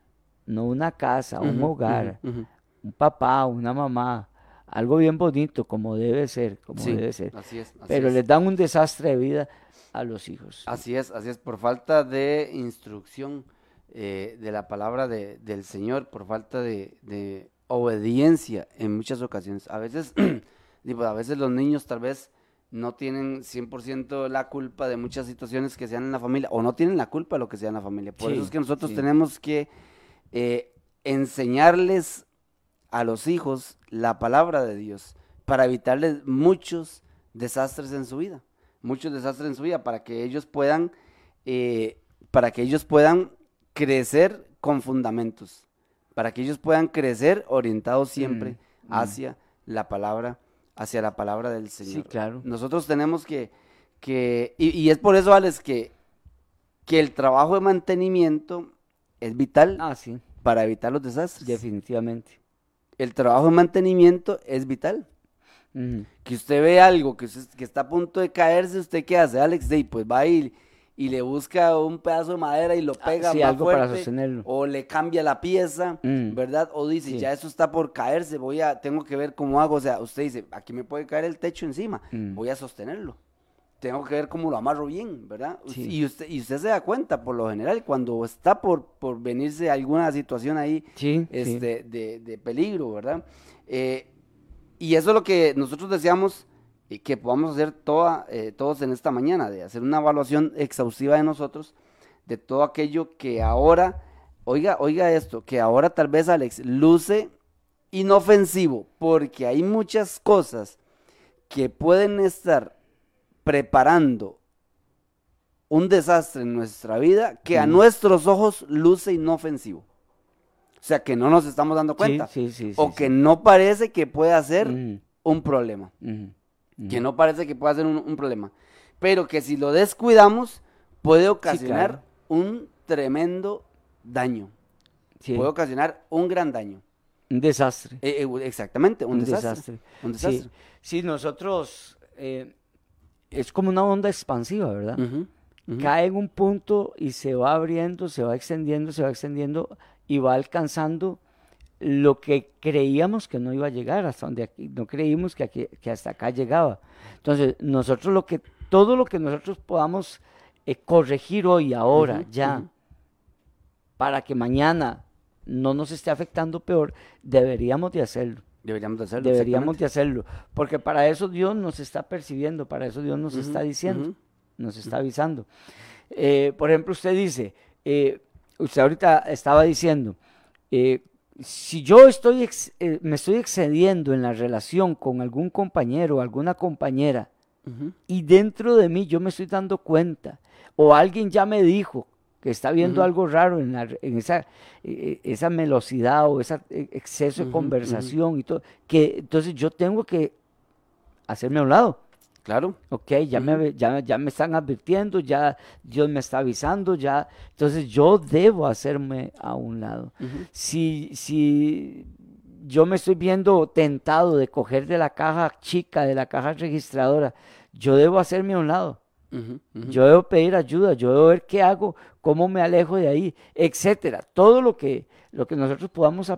no una casa, un hogar, un papá, una mamá, algo bien bonito, como debe ser, como debe ser. Así es. Pero les dan un desastre de vida a los hijos. Así es, así es, por falta de instrucción eh, de la palabra de, del Señor, por falta de, obediencia en muchas ocasiones. A veces, digo, a veces los niños tal vez no tienen 100% la culpa de muchas situaciones que sean en la familia, o no tienen la culpa de lo que sea en la familia. Por eso es que nosotros tenemos que eh, enseñarles a los hijos la palabra de Dios para evitarles muchos desastres en su vida muchos desastres en su vida para que ellos puedan, eh, para que ellos puedan crecer con fundamentos, para que ellos puedan crecer orientados siempre mm, mm. hacia la palabra, hacia la palabra del Señor. Sí, claro. Nosotros tenemos que, que y, es por eso, Alex, que, que el trabajo de mantenimiento es vital ah, sí. para evitar los desastres. Definitivamente. El trabajo de mantenimiento es vital. Que usted ve algo que, que está a punto de caerse, ¿usted qué hace, Alex? Day, pues va y, y le busca un pedazo de madera y lo ah, pega más algo fuerte, para sostenerlo. o le cambia la pieza, mm. ¿verdad? O dice, ya eso está por caerse, voy a, tengo que ver cómo hago. O sea, usted dice, aquí me puede caer el techo encima, mm. voy a sostenerlo. Tengo que ver cómo lo amarro bien, ¿verdad? Y, usted, y usted se da cuenta, por lo general, cuando está por, por venirse alguna situación ahí este, de, de, peligro, ¿verdad? Eh, y eso es lo que nosotros deseamos que podamos hacer toda, eh, todos en esta mañana, de hacer una evaluación exhaustiva de nosotros, de todo aquello que ahora, oiga, oiga esto, que ahora tal vez Alex luce inofensivo, porque hay muchas cosas que pueden estar preparando un desastre en nuestra vida que a nuestros ojos luce inofensivo. O sea, que no nos estamos dando cuenta. o que no parece que pueda ser un problema. Que no parece que pueda ser un, problema. Pero que si lo descuidamos, puede ocasionar un tremendo daño. Puede ocasionar un gran daño. Un desastre. Eh, eh, exactamente, un, desastre. Un desastre. Sí, nosotros... Eh, es como una onda expansiva, ¿verdad? Cae en un punto y se va abriendo, se va extendiendo, se va extendiendo y va alcanzando lo que creíamos que no iba a llegar hasta donde aquí, no creímos que, aquí, que hasta acá llegaba. Entonces, nosotros lo que, todo lo que nosotros podamos eh, corregir hoy, ahora, ya, para que mañana no nos esté afectando peor, deberíamos de hacerlo. Deberíamos de hacerlo. Deberíamos de hacerlo, porque para eso Dios nos está percibiendo, para eso Dios nos está diciendo, nos está avisando. Eh, por ejemplo, usted dice, eh, usted ahorita estaba diciendo, eh, si yo estoy me estoy excediendo en la relación con algún compañero o alguna compañera y dentro de mí yo me estoy dando cuenta o alguien ya me dijo que está viendo algo raro en, esa, eh, esa velocidad o ese exceso de conversación y todo, que entonces yo tengo que hacerme a un lado. Claro. Ok, ya, me, ya, ya me están advirtiendo, ya Dios me está avisando, ya. Entonces yo debo hacerme a un lado. Si, si yo me estoy viendo tentado de coger de la caja chica, de la caja registradora, yo debo hacerme a un lado. Yo debo pedir ayuda, yo debo ver qué hago, cómo me alejo de ahí, etcétera. Todo lo que, lo que nosotros podamos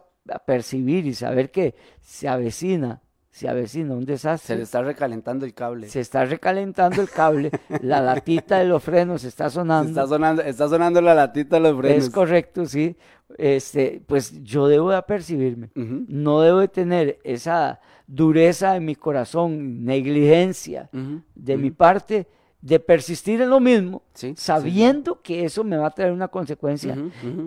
percibir y saber que se avecina se avecina un desastre. Se le está recalentando el cable. Se está recalentando el cable, la latita de los frenos está sonando. está sonando, está sonando la latita de los frenos. Es correcto, sí. Este, pues yo debo de apercibirme. No debo de tener esa dureza en mi corazón, negligencia de mi parte de persistir en lo mismo, sabiendo que eso me va a traer una consecuencia.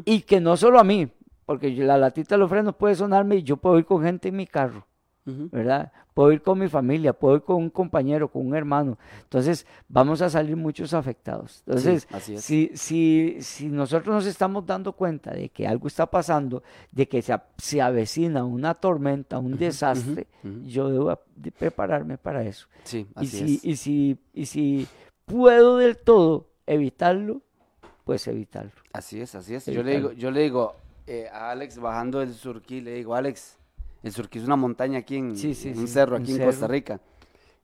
Y que no solo a mí, porque la latita de los frenos puede sonarme y yo puedo ir con gente en mi carro ¿verdad? Puedo ir con mi familia, puedo ir con un compañero, con un hermano. Entonces, vamos a salir muchos afectados. Entonces, si, si, si nosotros nos estamos dando cuenta de que algo está pasando, de que se, se avecina una tormenta, un desastre, yo debo prepararme para eso. Sí, y si, Y si, y si puedo del todo evitarlo, puedes evitarlo. Así es, así es. Yo le digo, yo le digo eh, a Alex bajando el Surquí, le digo, Alex, el Surquí es una montaña aquí en Sí, sí, un sí, cerro aquí en cerro. Costa Rica,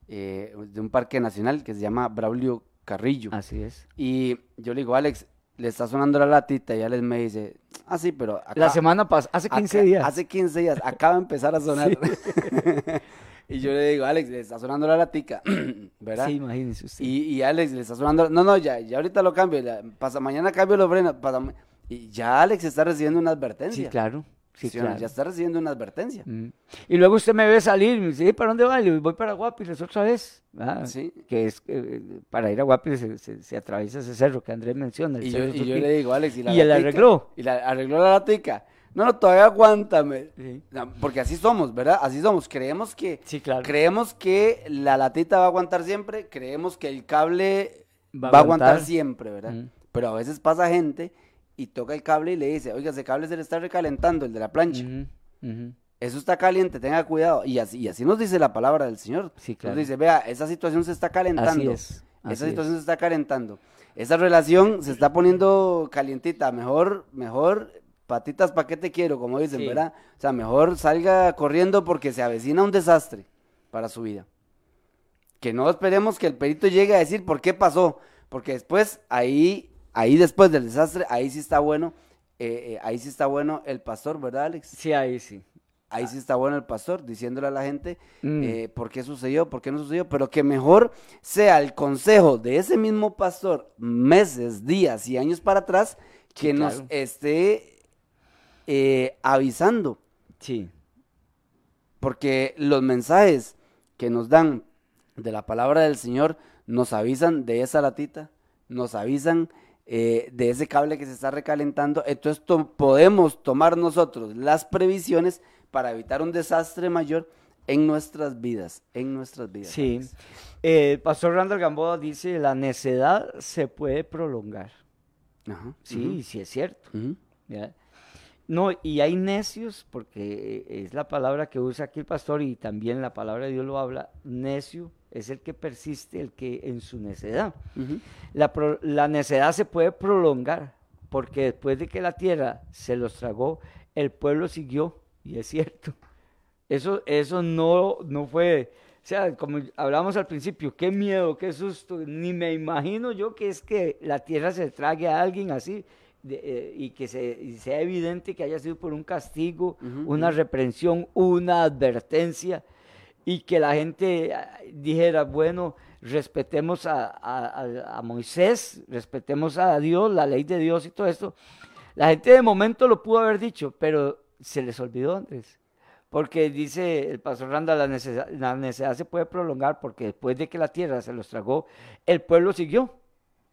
eh, de un parque nacional que se llama Braulio Carrillo. Así es. Y yo le digo, Alex, le está sonando la latita y Alex me dice, ah, sí, pero acá- La semana pasada, hace 15 acá- días. Hace 15 días, acaba de empezar a sonar. y yo le digo, Alex, le está sonando la latica, ¿verdad? Sí, imagínese usted. Y, y Alex le está sonando, no, no, ya, ya ahorita lo cambio, la- pasa mañana cambio los frenos, pasa y ya Alex está recibiendo una advertencia. sí, claro. Sí, claro. Ya está recibiendo una advertencia. Mm. Y luego usted me ve salir y me dice, "¿Y ¿para dónde va? Y voy para Guapiles otra vez. Ah, Sí. Que es, eh, para ir a Guapiles se, se- se atraviesa ese cerro que Andrés menciona. Y yo, y yo le digo, Alex, ¿y la ¿Y arregló? Y la, arregló la latica. No, no, todavía aguántame. Sí. Porque así somos, ¿verdad? Así somos. Creemos que, Sí, claro. creemos que la latita va a aguantar siempre, creemos que el cable Va va a a aguantar, aguantar. siempre, ¿verdad? Mm. Pero a veces pasa gente y toca el cable y le dice, oiga, ese cable se le está recalentando, el de la plancha. Eso está caliente, tenga cuidado. Y así, y así nos dice la palabra del Señor. Sí, claro. Nos dice, vea, esa situación se está calentando. Así es. así Esa es. situación se está calentando. Esa relación se está poniendo calientita. Mejor, mejor, patitas pa' qué te quiero, como dicen, Sí. ¿verdad? O sea, mejor salga corriendo porque se avecina un desastre para su vida. Que no esperemos que el perito llegue a decir por qué pasó. Porque después, ahí, ahí después del desastre, ahí sí está bueno. eh, eh, ahí sí está bueno el pastor, ¿verdad, Alex? Sí, ahí sí. Ahí sí está bueno el pastor diciéndole a la gente Mm. eh, por qué sucedió, por qué no sucedió, pero que mejor sea el consejo de ese mismo pastor meses, días y años para atrás que nos claro. esté avisando, Sí. porque los mensajes que nos dan de la palabra del Señor nos avisan de esa latita, nos avisan eh, de ese cable que se está recalentando, entonces to- podemos tomar nosotros las previsiones para evitar un desastre mayor en nuestras vidas, en nuestras vidas. Sí. Eh, el pastor Randall Gamboa dice, la necedad se puede prolongar. Ajá, Sí, sí es cierto. No, y hay necios, porque eh, es la palabra que usa aquí el pastor y también la palabra de Dios lo habla, necio es el que persiste, el que en su necedad. La, pro- la necedad se puede prolongar, porque después de que la tierra se los tragó, el pueblo siguió, y es cierto. Eso, eso no, no fue, o sea, como hablamos al principio, qué miedo, qué susto, ni me imagino yo que es que la tierra se trague a alguien así de- eh, y que se, y sea evidente que haya sido por un castigo, Ujú, una reprensión, una advertencia y que la gente ah, dijera, bueno, respetemos a, a- a- Moisés, respetemos a Dios, la ley de Dios y todo esto. La gente de momento lo pudo haber dicho, pero se les olvidó Andrés. Porque dice el pastor Randa, la necesidad, la necesidad se puede prolongar porque después de que la tierra se los tragó, el pueblo siguió,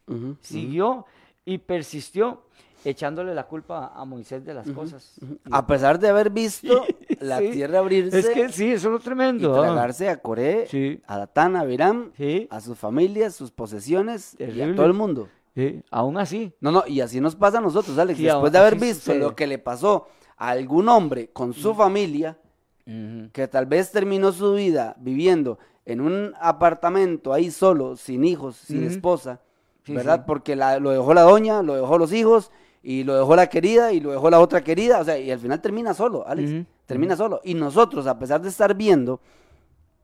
Ujú, ujú. siguió y persistió echándole la culpa a Moisés de las cosas. A pesar de haber visto la Sí. tierra abrirse Es que sí, eso es lo y tremendo. ¿ah? tragarse a Coré, Sí. a Datán, a Sí, a sus familias, sus posesiones y a todo el mundo. sí, aún así. No, no, y así nos pasa a nosotros, Alex. Sí, Después de haber visto sucede. lo que le pasó a algún hombre con su familia, que tal vez terminó su vida viviendo en un apartamento ahí solo, sin hijos, sin esposa, Sí, ¿verdad? sí. Porque la- lo dejó la doña, lo dejó los hijos, y lo dejó la querida, y lo dejó la otra querida, o sea, y al final termina solo, Alex, termina solo. Y nosotros, a pesar de estar viendo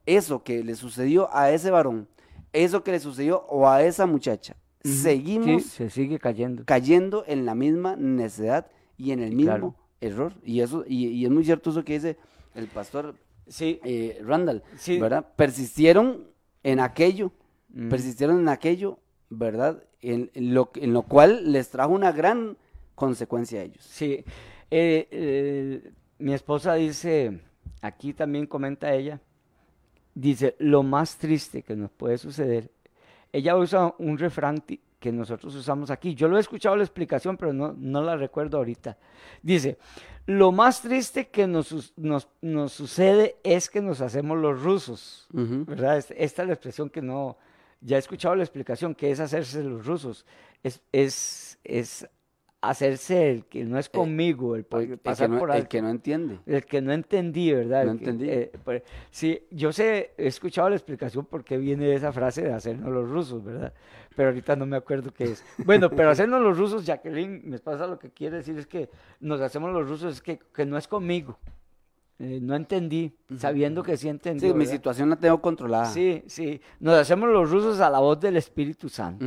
eso que le sucedió a ese varón, eso que le sucedió o a esa muchacha, seguimos Sí, se sigue cayendo. cayendo en la misma necedad y en el mismo claro. error. Y eso, y, y es muy cierto eso que dice el pastor Sí, eh, Randall, Sí. ¿verdad? Persistieron en aquello, persistieron en aquello, ¿verdad? En, en lo, en lo cual les trajo una gran consecuencia a ellos. sí. Eh, eh, mi esposa dice, aquí también comenta ella, dice, lo más triste que nos puede suceder, ella usa un refrán que nosotros usamos aquí. Yo lo he escuchado la explicación, pero no, no la recuerdo ahorita. Dice, lo más triste que nos, nos, nos sucede es que nos hacemos los rusos. ¿verdad? Es- Esta es la expresión que no, ya he escuchado la explicación, que es hacerse los rusos. Es, es, es hacerse el que no es conmigo, el, el, que no, por el que no entiende. El que no entendí, ¿verdad? No entendí. Eh, sí, yo sé, he escuchado la explicación por qué viene esa frase de hacernos los rusos, ¿verdad? Pero ahorita no me acuerdo qué es. Bueno, pero hacernos los rusos, Jacqueline, me pasa lo que quiere decir es que nos hacemos los rusos, es que, que no es conmigo. Eh, no entendí, sabiendo que sí entendí. Sí, mi situación la tengo controlada. Sí, sí. Nos hacemos los rusos a la voz del Espíritu Santo.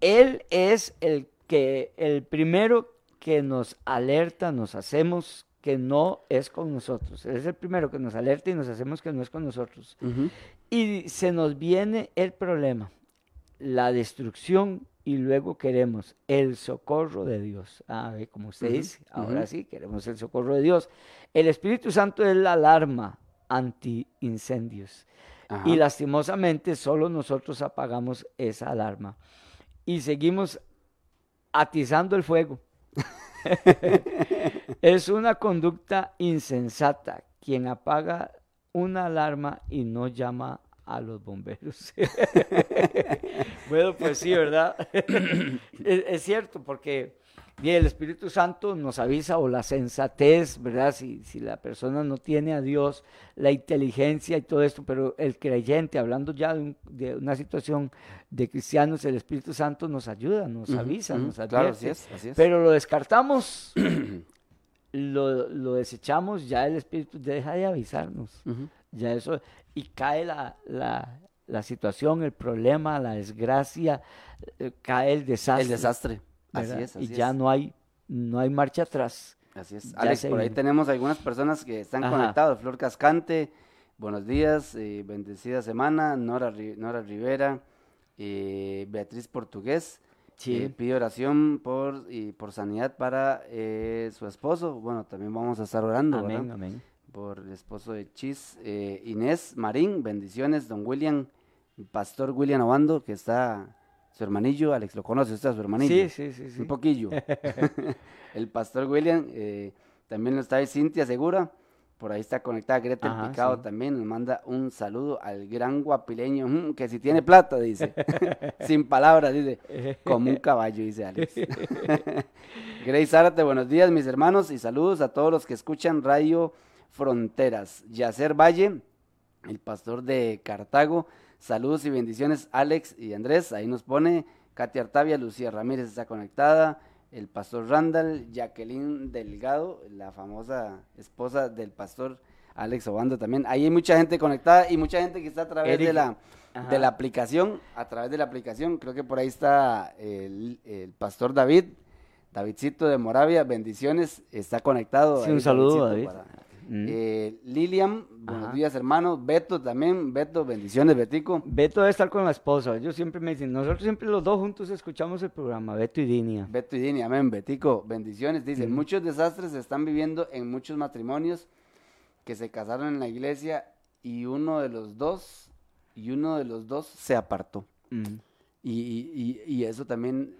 Él es el que el primero que nos alerta, nos hacemos que no es con nosotros. Él es el primero que nos alerta y nos hacemos que no es con nosotros. Y se nos viene el problema, la destrucción y luego queremos el socorro de Dios. Ah, como usted dice, ahora sí, queremos el socorro de Dios. El Espíritu Santo es la alarma anti incendios. Y lastimosamente solo nosotros apagamos esa alarma. Y seguimos atizando el fuego. es una conducta insensata quien apaga una alarma y no llama a los bomberos. bueno, pues sí, ¿verdad? es, cierto, porque y el Espíritu Santo nos avisa, o la sensatez, ¿verdad? Si, si la persona no tiene a Dios, la inteligencia y todo esto, pero el creyente, hablando ya de, una situación de cristianos, el Espíritu Santo nos ayuda, nos avisa, nos advierte. Claro, así es, Pero lo descartamos, lo, lo, desechamos, ya el Espíritu deja de avisarnos. Ya eso, y cae la, la, la situación, el problema, la desgracia, eh, cae el desastre. El desastre. Así es, y ya no hay, no hay marcha atrás. Así es. Alex, por ahí tenemos algunas personas que están conectadas. Flor Cascante, buenos días, eh, bendecida semana. Nora, Nora Rivera, eh, Beatriz Portugués. Sí. Eh, pide oración por, y por sanidad para su esposo. Bueno, también vamos a estar orando, amén, Amén. Por el esposo de Chis. Inés Marín, bendiciones. Don William, Pastor William Obando, que está su hermanillo, Alex, ¿lo conoce usted, su hermanillo? Sí, sí, sí. sí. Un poquillo. el pastor William, eh, también lo está ahí Cintia Segura, por ahí está conectada Greta el Picado también, nos manda un saludo al gran guapileño, mm, que si tiene plata, dice, sin palabras, dice, como un caballo, dice Alex. Grace Zárate, buenos días mis hermanos y saludos a todos los que escuchan Radio Fronteras. Yacer Valle, el pastor de Cartago, Saludos y bendiciones, Alex y Andrés. Ahí nos pone Katia Artavia, Lucía Ramírez está conectada, el pastor Randall, Jacqueline Delgado, la famosa esposa del pastor Alex Obando también. Ahí hay mucha gente conectada y mucha gente que está a través de la, de la aplicación, a través de la aplicación. Creo que por ahí está el, pastor David, Davidcito de Moravia, bendiciones, está conectado. Sí, un saludo, David. Mm. Eh, Lilian, buenos días hermanos. Beto también, Beto, bendiciones, Betico. Beto debe estar con la esposa. Ellos siempre me dicen, nosotros siempre los dos juntos escuchamos el programa, Beto y Dinia. Beto y Dinia, amén, Betico, bendiciones. Dice, mm. muchos desastres se están viviendo en muchos matrimonios que se casaron en la iglesia y uno de los dos, y uno de los dos se apartó. Mm. Y, y eso también...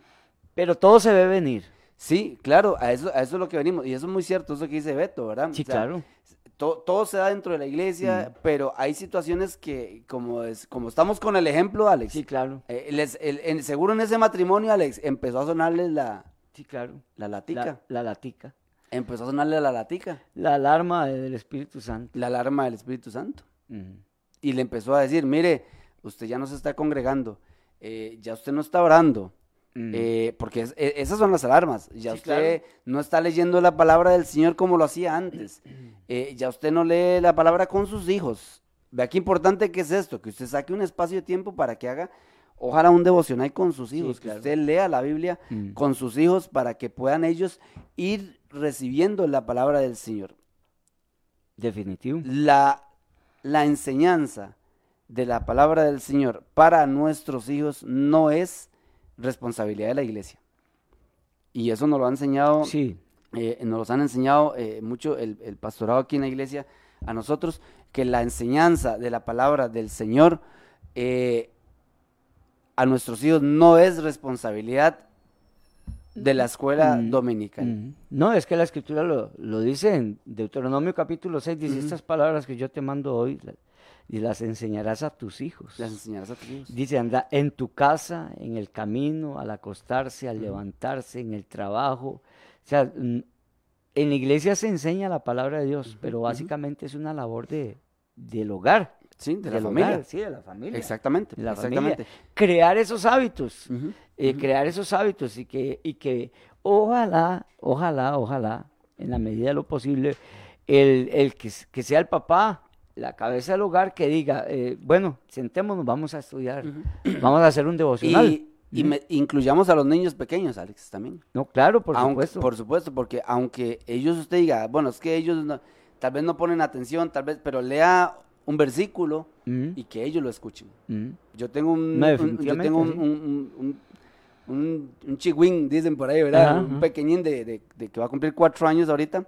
Pero todo se ve venir. Sí, claro, a eso, a eso es lo que venimos. Y eso es muy cierto, eso que dice Beto, ¿verdad? Sí, claro. todo se da dentro de la iglesia, mm. pero hay situaciones que, como es, como estamos con el ejemplo, Alex. Sí, claro. Eh, les, el, seguro en ese matrimonio, Alex, empezó a sonarles la... Sí, claro. La latica. La, latica. Empezó a sonarle la latica. La alarma del Espíritu Santo. La alarma del Espíritu Santo. Y le empezó a decir, mire, usted ya no se está congregando, eh, ya usted no está orando, Mm. Eh, porque e, esas son las alarmas. Ya usted no está leyendo la palabra del Señor como lo hacía antes. Eh, ya usted no lee la palabra con sus hijos. Vea qué importante que es esto, que usted saque un espacio de tiempo para que haga, ojalá un devocional con sus hijos, que usted lea la Biblia mm. con sus hijos para que puedan ellos ir recibiendo la palabra del Señor. Definitivo. La, la enseñanza de la palabra del Señor para nuestros hijos no es responsabilidad de la iglesia. Y eso nos lo ha enseñado, sí. Eh, nos han enseñado eh, mucho el, pastorado aquí en la iglesia a nosotros, que la enseñanza de la palabra del Señor eh, a nuestros hijos no es responsabilidad de la escuela Mm, dominical. Mm. No, es que la escritura lo, lo dice en Deuteronomio capítulo 6, dice estas palabras que yo te mando hoy y las enseñarás a tus hijos. Las enseñarás a tus hijos. Dice, anda en tu casa, en el camino, al acostarse, al levantarse, en el trabajo. O sea, mm, en la iglesia se enseña la palabra de Dios, pero básicamente es una labor de, del hogar. Sí, de la familia. hogar, sí, de la familia. Exactamente, la exactamente. familia. Crear esos hábitos. Eh, crear esos hábitos y que, y que ojalá, ojalá, ojalá, en la medida de lo posible, el, el que, que sea el papá, la cabeza del hogar, que diga, eh, bueno, sentémonos, vamos a estudiar, vamos a hacer un devocional. Y, y me- incluyamos a los niños pequeños, Alex, también. no, claro, por Aunque- supuesto. Por supuesto, porque aunque ellos usted diga, bueno, es que ellos no- tal vez no ponen atención, tal vez, pero lea un versículo Mm, y que ellos lo escuchen. mm. Yo tengo un, No, un- yo tengo un, un, un, chihuín, dicen por ahí, ¿verdad? Un pequeñín de, de- de que va a cumplir cuatro años ahorita.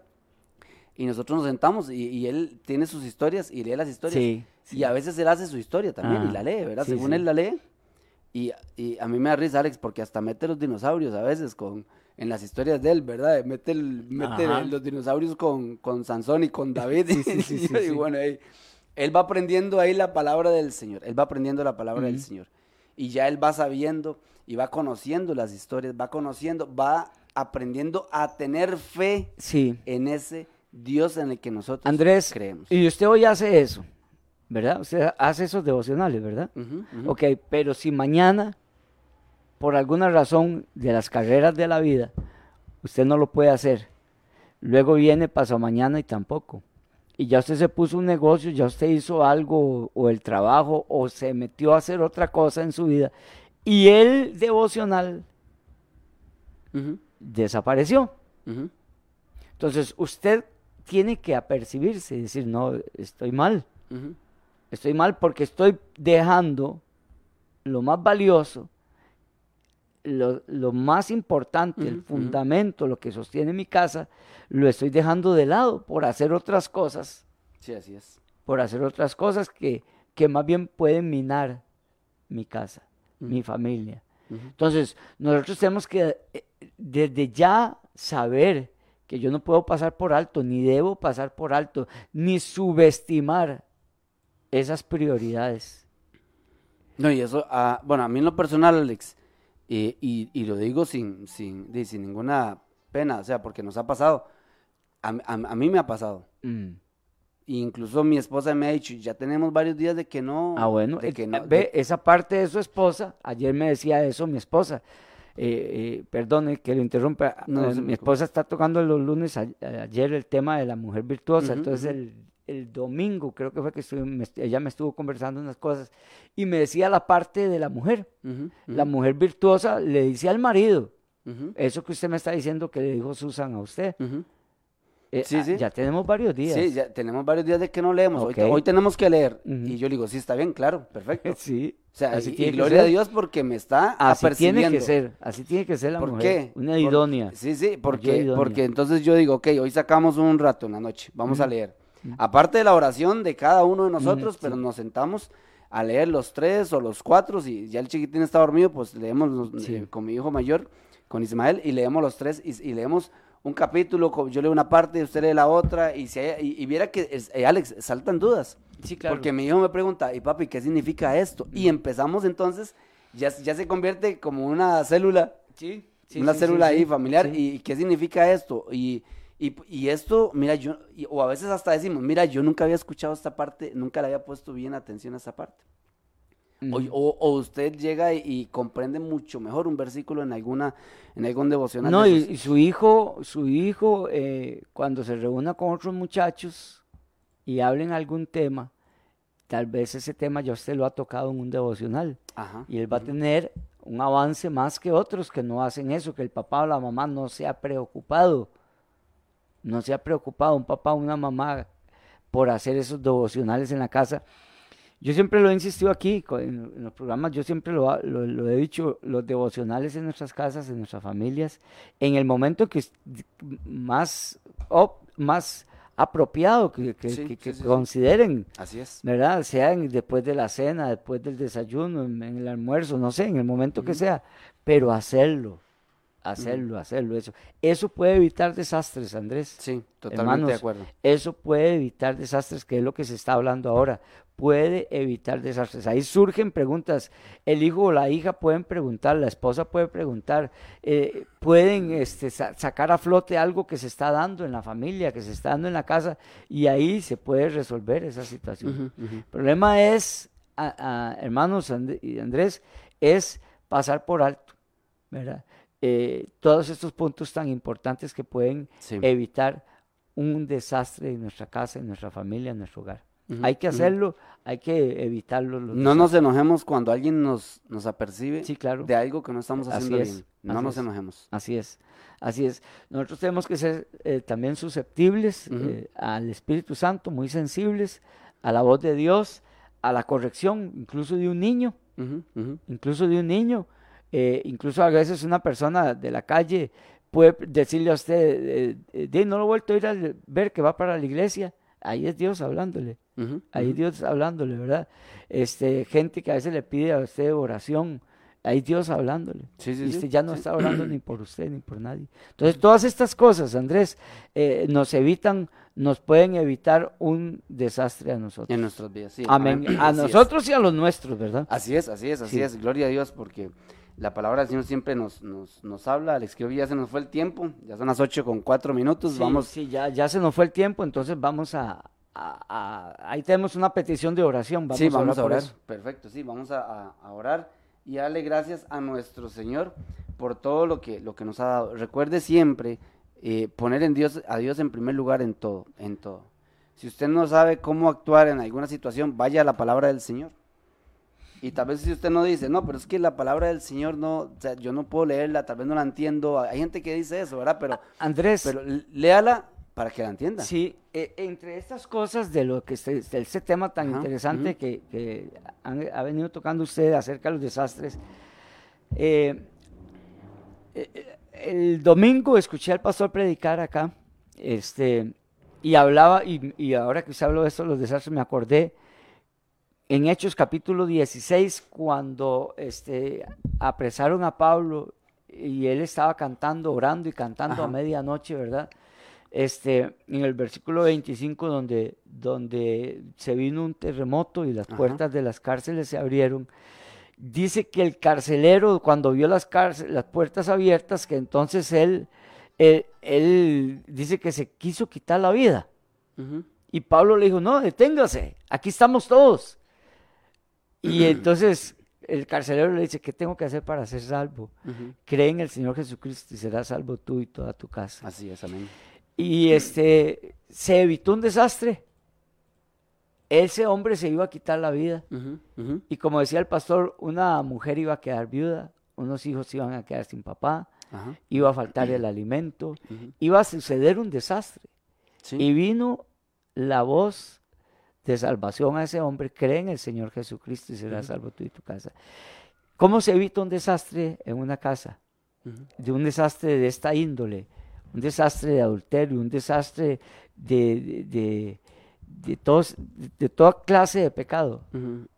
Y nosotros nos sentamos y, y él tiene sus historias y lee las historias. Sí, Y a veces él hace su historia también y Ajá. la lee, ¿verdad? Sí, Según sí. él la lee. Y, y a mí me da risa, Alex, porque hasta mete los dinosaurios a veces con, en las historias de él, ¿verdad? Mete, el- mete los dinosaurios con, con Sansón y con David. Sí, sí, sí, Y sí, sí. bueno, ahí- él va aprendiendo ahí la palabra del Señor. Él va aprendiendo la palabra del Ujú. Señor. Y ya él va sabiendo y va conociendo las historias, va conociendo, va aprendiendo a tener fe Sí. en ese Dios en el que nosotros Andrés, creemos. y usted hoy hace eso, ¿verdad? Usted hace esos devocionales, ¿verdad? Ujú. Ok, pero si mañana, por alguna razón de las carreras de la vida, usted no lo puede hacer, luego viene pasado mañana y tampoco. Y ya usted se puso un negocio, ya usted hizo algo o el trabajo o se metió a hacer otra cosa en su vida y el devocional desapareció. Entonces usted tiene que apercibirse y decir, no, estoy mal. Estoy mal porque estoy dejando lo más valioso, lo, lo más importante, el fundamento, lo que sostiene mi casa, lo estoy dejando de lado por hacer otras cosas, Sí, así es. por hacer otras cosas que, que más bien pueden minar mi casa, mi familia. Entonces, nosotros tenemos que eh, desde ya saber que yo no puedo pasar por alto, ni debo pasar por alto, ni subestimar esas prioridades. No, y eso, ah, bueno, a mí en lo personal, Alex, eh, y, y lo digo sin, sin, sin ninguna pena, o sea, porque nos ha pasado, a, a- a mí me ha pasado. Mm. Incluso mi esposa me ha dicho, ya tenemos varios días de que no. Ah, bueno, de eh, que no- ve, de- esa parte de su esposa, ayer me decía eso mi esposa, eh, eh, perdone que lo interrumpa, eh, no mi esposa está tocando los lunes, a- ayer el tema de la mujer virtuosa, entonces el, el domingo creo que fue que estuve- me- ella me estuvo conversando unas cosas y me decía la parte de la mujer, la mujer virtuosa le dice al marido, eso que usted me está diciendo que le dijo Susan a usted. Eh, Sí, ah, sí. ya tenemos varios días. Sí, ya tenemos varios días de que no leemos. Hoy, hoy tenemos que leer. Y yo le digo, sí, está bien, claro, perfecto. Sí, O sea, así y, tiene gloria a. Dios porque me está Así tiene que ser, así tiene que ser la ¿Por mujer. qué? Una idónea. Sí, sí, porque, porque entonces yo digo, ok, hoy sacamos un rato en la noche, vamos a leer. Aparte de la oración de cada uno de nosotros, pero nos sentamos a leer los tres o los cuatro, si ya el chiquitín está dormido, pues leemos los- eh, con mi hijo mayor, con Ismael, y leemos los tres y, y leemos un capítulo, yo leo una parte, usted lee la otra, y, si hay- y, y viera que, es- eh, Alex, saltan dudas. Sí, claro. Porque mi hijo me pregunta, y papi, ¿qué significa esto? Y empezamos entonces, ya, ya se convierte como una célula Sí, una sí, célula sí, ahí familiar. ¿Y qué significa esto? Y, y, y esto, mira, yo, y- o a veces hasta decimos, mira, yo nunca había escuchado esta parte, nunca le había puesto bien atención a esta parte. O, Ujú. o- o usted llega y, y comprende mucho mejor un versículo en alguna, en algún devocional. No, de y, esos. y su hijo, su hijo, eh, cuando se reúna con otros muchachos y hablen algún tema, tal vez ese tema ya usted lo ha tocado en un devocional Ajá. y él va a tener un avance más que otros que no hacen eso, que el papá o la mamá no se ha preocupado, no se ha preocupado un papá o una mamá por hacer esos devocionales en la casa. Yo siempre lo he insistido aquí en, en los programas, yo siempre lo, ha- lo- lo he dicho, los devocionales en nuestras casas, en nuestras familias, en el momento que es más, op- más apropiado que, que- Sí, que- sí, que sí, sí. consideren, Así es. ¿verdad? Sea en- después de la cena, después del desayuno, en, en el almuerzo, no sé, en el momento que sea, pero hacerlo, hacerlo, hacerlo, eso. Eso puede evitar desastres, Andrés. Sí, totalmente Hermanos, de acuerdo. Eso puede evitar desastres, que es lo que se está hablando ahora. Puede evitar desastres. Ahí surgen preguntas. El hijo o la hija pueden preguntar, la esposa puede preguntar, eh, pueden este, sa- sacar a flote algo que se está dando en la familia, que se está dando en la casa, y ahí se puede resolver esa situación. El problema es, a- a- hermanos And- y Andrés, es pasar por alto, ¿verdad? Eh, todos estos puntos tan importantes que pueden Sí. evitar un desastre en nuestra casa, en nuestra familia, en nuestro hogar. Hay que hacerlo, hay que evitarlo. No nos enojemos cuando alguien nos, nos apercibe Sí, claro. de algo que no estamos haciendo es, bien. No nos es. enojemos. Así es, así es. Nosotros tenemos que ser eh, también susceptibles eh, al Espíritu Santo, muy sensibles a la voz de Dios, a la corrección, incluso de un niño. Incluso de un niño, eh, incluso a veces una persona de la calle puede decirle a usted, eh, "Di, no lo he vuelto a ir a ver que va para la iglesia, ahí es Dios hablándole, Ahí. Dios hablándole, ¿verdad? Este, gente que a veces le pide a usted oración, ahí Dios hablándole. Sí, sí, y sí, usted ya no está orando ni por usted ni por nadie. Entonces, todas estas cosas, Andrés, eh, nos evitan, nos pueden evitar un desastre a nosotros. En nuestras vidas, sí. Amén. A es. nosotros y a los nuestros, ¿verdad? Así es, así es, así Sí. es. Gloria a Dios porque la palabra del Señor siempre nos, nos, nos habla. Alex, creo que ya se nos fue el tiempo. Ya son las 8 con 4 minutos. Sí, Vamos. sí, ya, ya se nos fue el tiempo, entonces vamos a, a- a- ahí tenemos una petición de oración. Vamos sí, vamos a orar. Perfecto, sí, vamos a, a- a orar y darle gracias a nuestro Señor por todo lo que, lo que nos ha dado. Recuerde siempre eh, poner en Dios, a Dios en primer lugar en todo, en todo. Si usted no sabe cómo actuar en alguna situación, vaya a la palabra del Señor. Y tal vez si usted no dice, no, pero es que la palabra del Señor no, o sea, yo no puedo leerla, tal vez no la entiendo. Hay gente que dice eso, ¿verdad? Pero, Andrés, pero léala para que la entienda. sí, eh, entre estas cosas de lo que este, de ese tema tan Ajá, interesante que, que han- ha venido tocando usted acerca de los desastres, eh, eh, el domingo escuché al pastor predicar acá, este, y hablaba, y, y ahora que usted habló de esto, los desastres, me acordé en Hechos capítulo 16, cuando este, apresaron a Pablo y él estaba cantando, orando y cantando a Ajá. medianoche, ¿verdad? Este, en el versículo 25, donde, donde se vino un terremoto y las Ajá. puertas de las cárceles se abrieron, dice que el carcelero, cuando vio las, cárcel- las puertas abiertas, que entonces él, él, él dice que se quiso quitar la vida. Y Pablo le dijo, no, deténgase, aquí estamos todos. Y entonces el carcelero le dice, ¿qué tengo que hacer para ser salvo? Cree en el Señor Jesucristo y serás salvo tú y toda tu casa. Así es, amén. Y este, se evitó un desastre. Ese hombre se iba a quitar la vida. Y como decía el pastor, una mujer iba a quedar viuda, unos hijos iban a quedar sin papá, iba a faltar el alimento, iba a suceder un desastre. Sí. Y vino la voz de salvación a ese hombre, cree en el Señor Jesucristo y serás salvo tú y tu casa. ¿Cómo se evita un desastre en una casa? De un desastre de esta índole, un desastre de adulterio, un desastre de, de, de- de todos- de toda clase de pecado.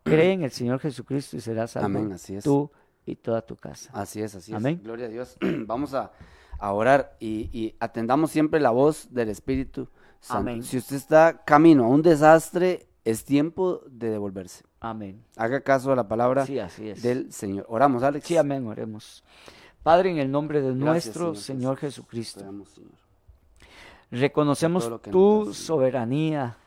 Cree en el Señor Jesucristo y serás salvo Amén, así es. tú y toda tu casa. Así es, así Amén. es. Gloria a Dios. Vamos a, a orar y, y atendamos siempre la voz del Espíritu Santo. Amén. Si usted está camino a un desastre, es tiempo de devolverse. Amén. Haga caso a la palabra Sí, así es. del Señor. Oramos, Alex. Sí, amén, oremos. Padre, en el nombre de Gracias, nuestro Señor, Jesucristo, Señor, reconocemos tu Señor. soberanía.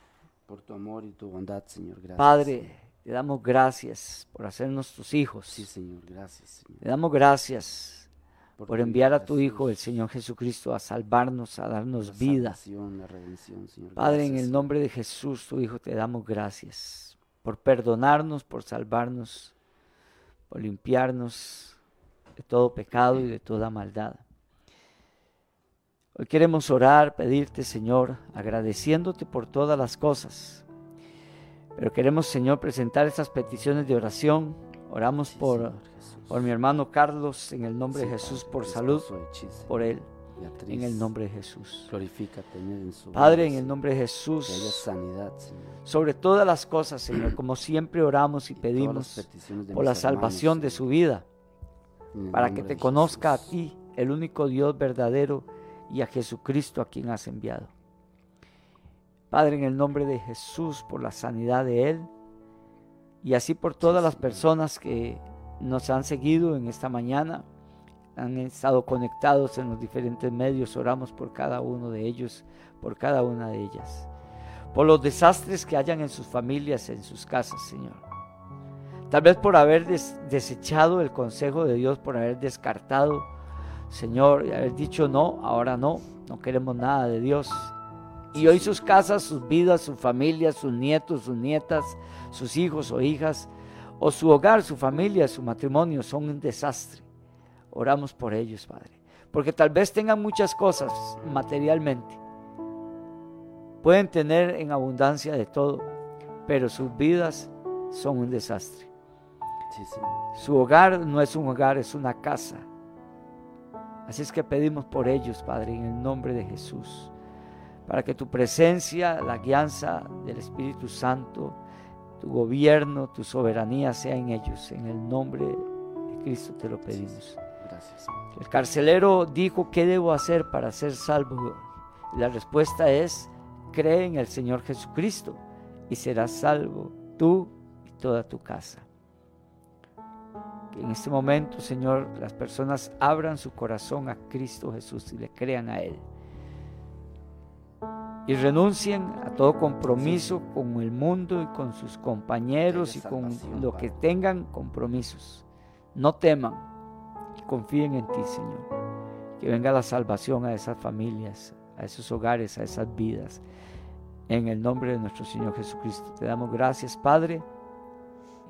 por tu amor y tu bondad, Señor. Gracias. Padre, te damos gracias por hacernos tus hijos. Sí, Señor. Gracias, Señor. Te damos gracias por enviar a tu Hijo, el Señor Jesucristo, a salvarnos, a darnos la vida. salvación, la redención, Señor. Padre, en el Señor. nombre de Jesús, tu Hijo, te damos gracias por perdonarnos, por salvarnos, por limpiarnos de todo pecado y de toda maldad. Hoy queremos orar, pedirte, Señor, agradeciéndote por todas las cosas. Pero queremos, Señor, presentar estas peticiones de oración. Oramos por, por mi hermano Carlos, en el nombre de Jesús, por salud, por él, en el nombre de Jesús. Glorifícate en su Padre, en el nombre de Que haya Jesús, sanidad, Señor. sobre todas las cosas, Señor, como siempre oramos y pedimos por la salvación de su vida, para que te conozca a ti el único Dios verdadero y a Jesucristo a quien has enviado. Padre, en el nombre de Jesús, por la sanidad de Él y así por todas las personas que nos han seguido en esta mañana, han estado conectados en los diferentes medios, oramos por cada uno de ellos, por cada una de ellas, por los desastres que hayan en sus familias, en sus casas, Señor. Tal vez por haber desechado el consejo de Dios, por haber descartado, Señor, y haber dicho no, ahora no, no queremos nada de Dios. Y hoy sus casas, sus vidas, su familia, sus nietos, sus nietas, sus hijos o hijas, o su hogar, su familia, su matrimonio son un desastre. Oramos por ellos, Padre. Porque tal vez tengan muchas cosas materialmente. Pueden tener en abundancia de todo, pero sus vidas son un desastre. Su hogar no es un hogar, es una casa. Así es que pedimos por ellos, Padre, en el nombre de Jesús, para que tu presencia, la guianza del Espíritu Santo, tu gobierno, tu soberanía sea en ellos. En el nombre de Cristo te lo pedimos. Gracias. El carcelero dijo, ¿qué debo hacer para ser salvo? la respuesta es, cree en el Señor Jesucristo y serás salvo tú y toda tu casa. Que en este momento, Señor, las personas abran su corazón a Cristo Jesús y le crean a Él y renuncien a todo compromiso con el mundo y con sus compañeros y con lo que tengan compromisos. No teman y confíen en ti, Señor. Que venga la salvación a esas familias, a esos hogares, a esas vidas. En el nombre de nuestro Señor Jesucristo. Te damos gracias, Padre.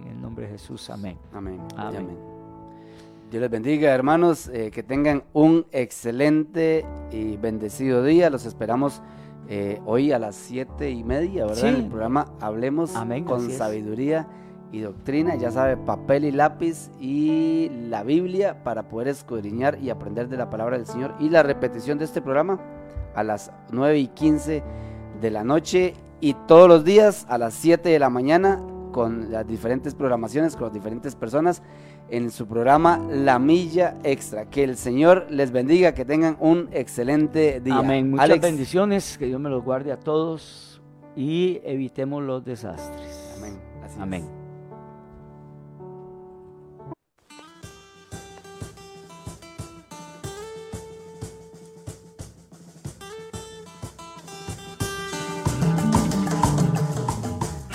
En el nombre de Jesús. Amén. Amén. Amén. Dios les bendiga, hermanos. Eh, que tengan un excelente y bendecido día. Los esperamos eh, hoy a las siete y media, ¿verdad? En el programa Hablemos con Sabiduría y Doctrina. Ya sabe, papel y lápiz y la Biblia para poder escudriñar y aprender de la palabra del Señor. Y la repetición de este programa a las nueve y quince de la noche y todos los días a las 7 de la mañana con las diferentes programaciones, con las diferentes personas en su programa La Milla Extra. Que el Señor les bendiga, que tengan un excelente día. Amén. Muchas bendiciones, que Dios me los guarde a todos y evitemos los desastres. Amén. Amén.